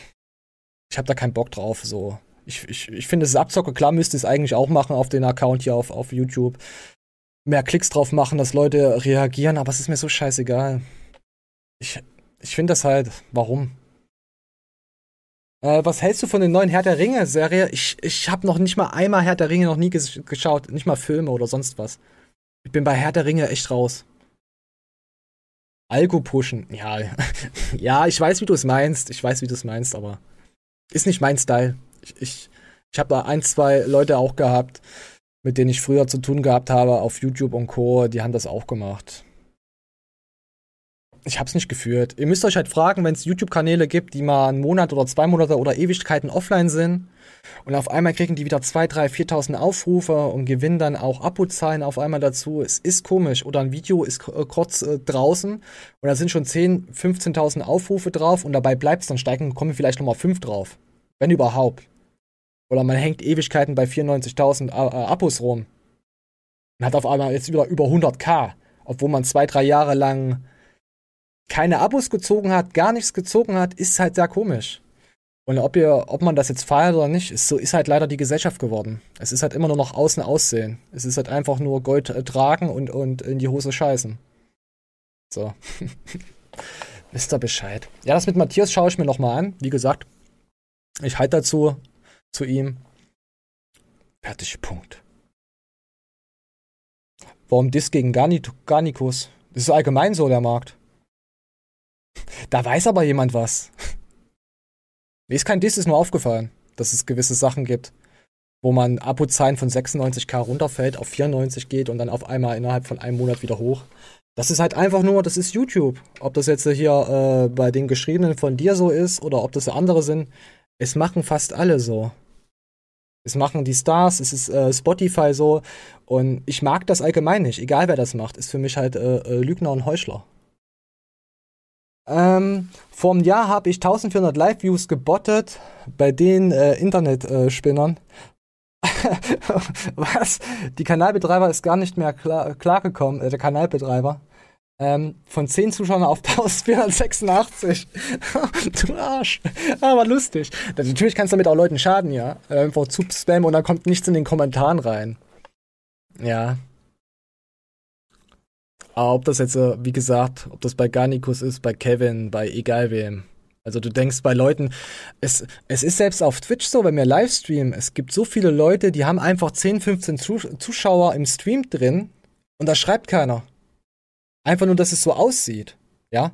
ich habe da keinen Bock drauf, so. Ich, ich, ich finde, es ist Abzocke, klar müsste es eigentlich auch machen auf den Account hier auf, auf YouTube. Mehr Klicks drauf machen, dass Leute reagieren, aber es ist mir so scheißegal. Ich, ich finde das halt, warum? Äh, was hältst du von den neuen Herr der Ringe-Serie? Ich, ich habe noch nicht mal einmal Herr der Ringe noch nie ges geschaut, nicht mal Filme oder sonst was. Ich bin bei Herr der Ringe echt raus. Algo pushen, ja. ja, ich weiß, wie du es meinst. Ich weiß, wie du es meinst, aber ist nicht mein Style. Ich, ich, ich habe da ein, zwei Leute auch gehabt, mit denen ich früher zu tun gehabt habe auf YouTube und Co. Die haben das auch gemacht ich habe es nicht geführt. Ihr müsst euch halt fragen, wenn es YouTube-Kanäle gibt, die mal einen Monat oder zwei Monate oder Ewigkeiten offline sind und auf einmal kriegen die wieder 2, 3, 4.000 Aufrufe und gewinnen dann auch Abozahlen auf einmal dazu. Es ist komisch. Oder ein Video ist äh, kurz äh, draußen und da sind schon 10, 15.000 Aufrufe drauf und dabei bleibt es dann steigen, kommen vielleicht nochmal 5 drauf. Wenn überhaupt. Oder man hängt Ewigkeiten bei 94.000 äh, Abos rum und hat auf einmal jetzt wieder über 100k, obwohl man zwei, drei Jahre lang keine Abos gezogen hat, gar nichts gezogen hat, ist halt sehr komisch. Und ob ihr, ob man das jetzt feiert oder nicht, ist so, ist halt leider die Gesellschaft geworden. Es ist halt immer nur noch außen aussehen. Es ist halt einfach nur Gold äh, tragen und, und in die Hose scheißen. So. Wisst ihr Bescheid. Ja, das mit Matthias schaue ich mir nochmal an. Wie gesagt, ich halte dazu zu ihm. Fertig, Punkt. Warum Dis gegen Garnikus? Das ist allgemein so, der Markt. Da weiß aber jemand was. Mir ist kein Diss, ist nur aufgefallen, dass es gewisse Sachen gibt, wo man Abozahlen von 96k runterfällt, auf 94 geht und dann auf einmal innerhalb von einem Monat wieder hoch. Das ist halt einfach nur, das ist YouTube. Ob das jetzt hier äh, bei den Geschriebenen von dir so ist oder ob das andere sind, es machen fast alle so. Es machen die Stars, es ist äh, Spotify so. Und ich mag das allgemein nicht, egal wer das macht, ist für mich halt äh, äh Lügner und Heuchler. Ähm, vor einem Jahr habe ich 1400 Live-Views gebottet bei den äh, Internetspinnern. Was? Die Kanalbetreiber ist gar nicht mehr klar, klargekommen, äh, der Kanalbetreiber. Ähm, von 10 Zuschauern auf 1486. du Arsch. Aber lustig. Natürlich kannst du damit auch Leuten schaden, ja. Einfach zu spammen und dann kommt nichts in den Kommentaren rein. Ja. Aber ob das jetzt, äh, wie gesagt, ob das bei Garnicus ist, bei Kevin, bei egal wem. Also du denkst bei Leuten, es, es ist selbst auf Twitch so, wenn wir Livestreamen, es gibt so viele Leute, die haben einfach 10, 15 Zuschauer im Stream drin und da schreibt keiner. Einfach nur, dass es so aussieht. Ja?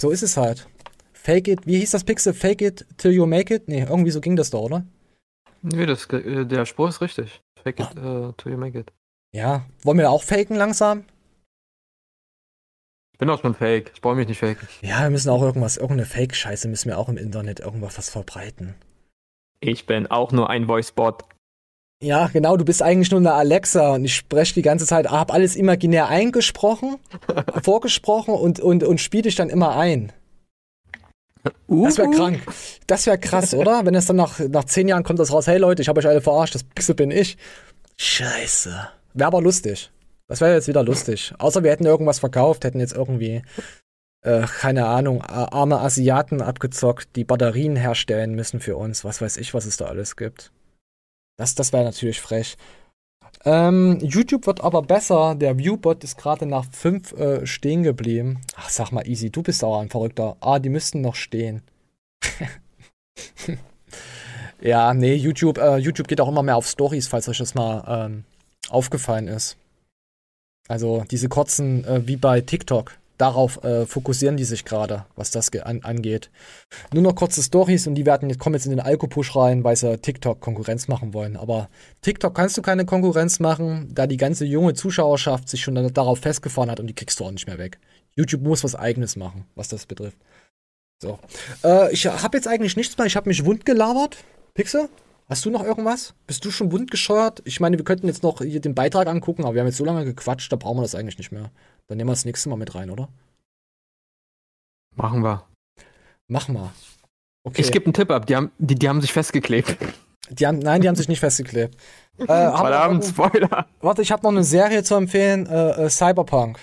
So ist es halt. Fake it, wie hieß das Pixel? Fake it till you make it? Nee, irgendwie so ging das doch, oder? Nee, das, äh, der Spruch ist richtig. Fake it uh, till you make it. Ja, wollen wir auch faken langsam? Ich bin auch schon fake. Ich brauche mich nicht faken. Ja, wir müssen auch irgendwas, irgendeine Fake-Scheiße müssen wir auch im Internet irgendwas was verbreiten. Ich bin auch nur ein Voicebot. Ja, genau, du bist eigentlich nur eine Alexa und ich spreche die ganze Zeit, habe alles imaginär eingesprochen, vorgesprochen und, und, und spiele dich dann immer ein. Uh, das wäre krank. Das wäre krass, oder? Wenn es dann nach, nach zehn Jahren kommt das raus, hey Leute, ich habe euch alle verarscht, das Pixel bin ich. Scheiße. Wäre aber lustig. Das wäre jetzt wieder lustig. Außer wir hätten irgendwas verkauft, hätten jetzt irgendwie, äh, keine Ahnung, arme Asiaten abgezockt, die Batterien herstellen müssen für uns. Was weiß ich, was es da alles gibt. Das, das wäre natürlich frech. Ähm, YouTube wird aber besser. Der Viewbot ist gerade nach 5 äh, stehen geblieben. Ach, sag mal, Easy, du bist auch ein Verrückter. Ah, die müssten noch stehen. ja, nee, YouTube, äh, YouTube geht auch immer mehr auf Stories, falls euch das mal ähm, aufgefallen ist. Also diese kurzen, äh, wie bei TikTok, darauf äh, fokussieren die sich gerade, was das an angeht. Nur noch kurze Stories und die werden kommen jetzt in den Alkopush rein, weil sie TikTok Konkurrenz machen wollen. Aber TikTok kannst du keine Konkurrenz machen, da die ganze junge Zuschauerschaft sich schon darauf festgefahren hat und die kriegst du auch nicht mehr weg. YouTube muss was eigenes machen, was das betrifft. So. Äh, ich habe jetzt eigentlich nichts mehr. Ich habe mich wund gelabert. Pixel? Hast du noch irgendwas? Bist du schon wundgescheuert? Ich meine, wir könnten jetzt noch hier den Beitrag angucken, aber wir haben jetzt so lange gequatscht, da brauchen wir das eigentlich nicht mehr. Dann nehmen wir das nächste Mal mit rein, oder? Machen wir. Machen wir. Okay. Ich gebe einen Tipp ab, die haben, die, die haben sich festgeklebt. Die haben, nein, die haben sich nicht festgeklebt. Äh, Verdammt, Spoiler. Warte, ich habe noch eine Serie zu empfehlen, äh, äh, Cyberpunk.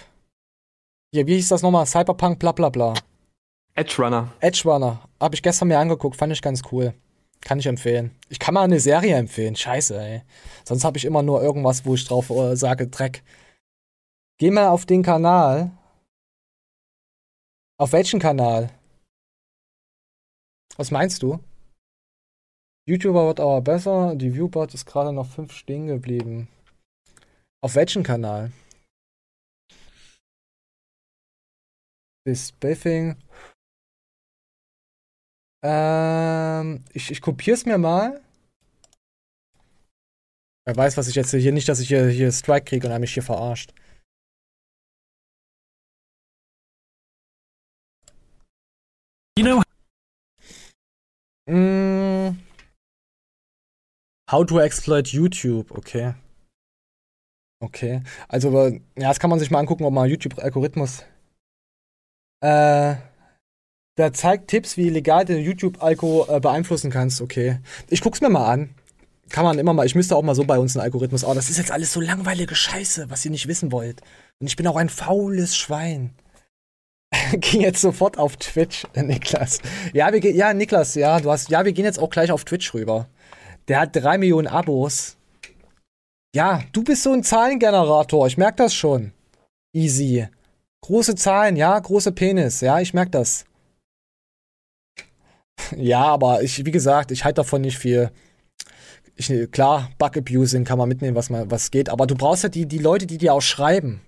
Ja, wie hieß das nochmal? Cyberpunk bla bla bla. Edge Runner. Edge Runner. Habe ich gestern mir angeguckt, fand ich ganz cool. Kann ich empfehlen. Ich kann mal eine Serie empfehlen. Scheiße, ey. Sonst habe ich immer nur irgendwas, wo ich drauf äh, sage, Dreck. Geh mal auf den Kanal. Auf welchen Kanal? Was meinst du? YouTuber wird aber besser. Die Viewbot ist gerade noch 5 stehen geblieben. Auf welchen Kanal? This Biffing. Ähm, ich, ich kopiere es mir mal. Er weiß, was ich jetzt hier nicht, dass ich hier, hier Strike kriege und er mich hier verarscht. You know. Mm. How to exploit YouTube, okay. Okay. Also, ja, das kann man sich mal angucken, ob man YouTube-Algorithmus. Äh. Der zeigt Tipps, wie legal du YouTube-Alko äh, beeinflussen kannst. Okay. Ich guck's mir mal an. Kann man immer mal. Ich müsste auch mal so bei uns einen Algorithmus. Oh, das ist jetzt alles so langweilige Scheiße, was ihr nicht wissen wollt. Und ich bin auch ein faules Schwein. Geh jetzt sofort auf Twitch, Niklas. Ja, wir ja, Niklas, ja, du hast, ja, wir gehen jetzt auch gleich auf Twitch rüber. Der hat drei Millionen Abos. Ja, du bist so ein Zahlengenerator. Ich merk das schon. Easy. Große Zahlen, ja, große Penis. Ja, ich merk das. Ja, aber ich, wie gesagt, ich halte davon nicht viel. Ich, klar, Bug-Abusing kann man mitnehmen, was, man, was geht, aber du brauchst ja die, die Leute, die dir auch schreiben.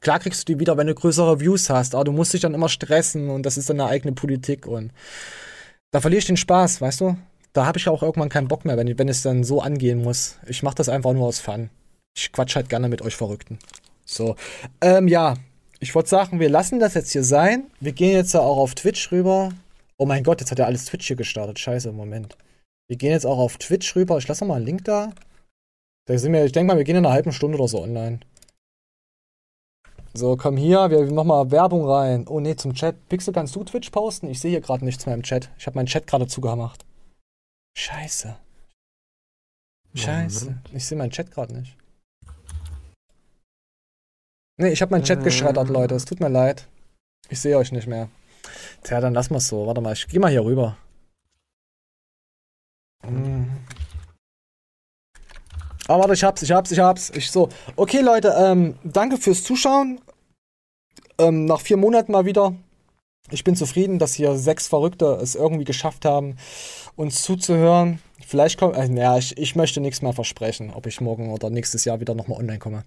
Klar kriegst du die wieder, wenn du größere Views hast, aber du musst dich dann immer stressen und das ist dann eine eigene Politik und da verliere ich den Spaß, weißt du? Da habe ich auch irgendwann keinen Bock mehr, wenn, wenn es dann so angehen muss. Ich mache das einfach nur aus Fun. Ich quatsch halt gerne mit euch Verrückten. So, ähm, ja, ich wollte sagen, wir lassen das jetzt hier sein. Wir gehen jetzt auch auf Twitch rüber. Oh mein Gott, jetzt hat er alles Twitch hier gestartet. Scheiße, Moment. Wir gehen jetzt auch auf Twitch rüber. Ich lasse noch mal einen Link da. Da sind wir, ich denke mal, wir gehen in einer halben Stunde oder so online. So, komm hier, wir machen mal Werbung rein. Oh nee, zum Chat. Pixel, kannst du Twitch posten? Ich sehe hier gerade nichts mehr im Chat. Ich habe meinen Chat gerade zugemacht. Scheiße. Scheiße. Ich sehe meinen Chat gerade nicht. Nee, ich habe meinen Chat geschreddert, Leute. Es tut mir leid. Ich sehe euch nicht mehr. Tja, dann wir es so. Warte mal, ich geh mal hier rüber. Hm. Ah, warte, ich hab's, ich hab's, ich hab's. Ich so. Okay, Leute, ähm, danke fürs Zuschauen. Ähm, nach vier Monaten mal wieder. Ich bin zufrieden, dass hier sechs Verrückte es irgendwie geschafft haben, uns zuzuhören. Vielleicht kommt, äh, naja, ich, ich möchte nichts mehr versprechen, ob ich morgen oder nächstes Jahr wieder nochmal online komme.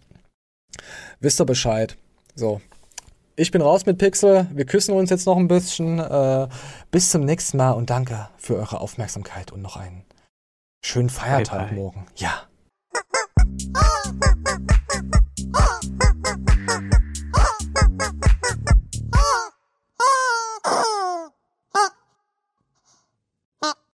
Wisst ihr Bescheid. So. Ich bin raus mit Pixel. Wir küssen uns jetzt noch ein bisschen. Äh, bis zum nächsten Mal und danke für eure Aufmerksamkeit und noch einen schönen Feiertag Bye, bye. morgen. Ja.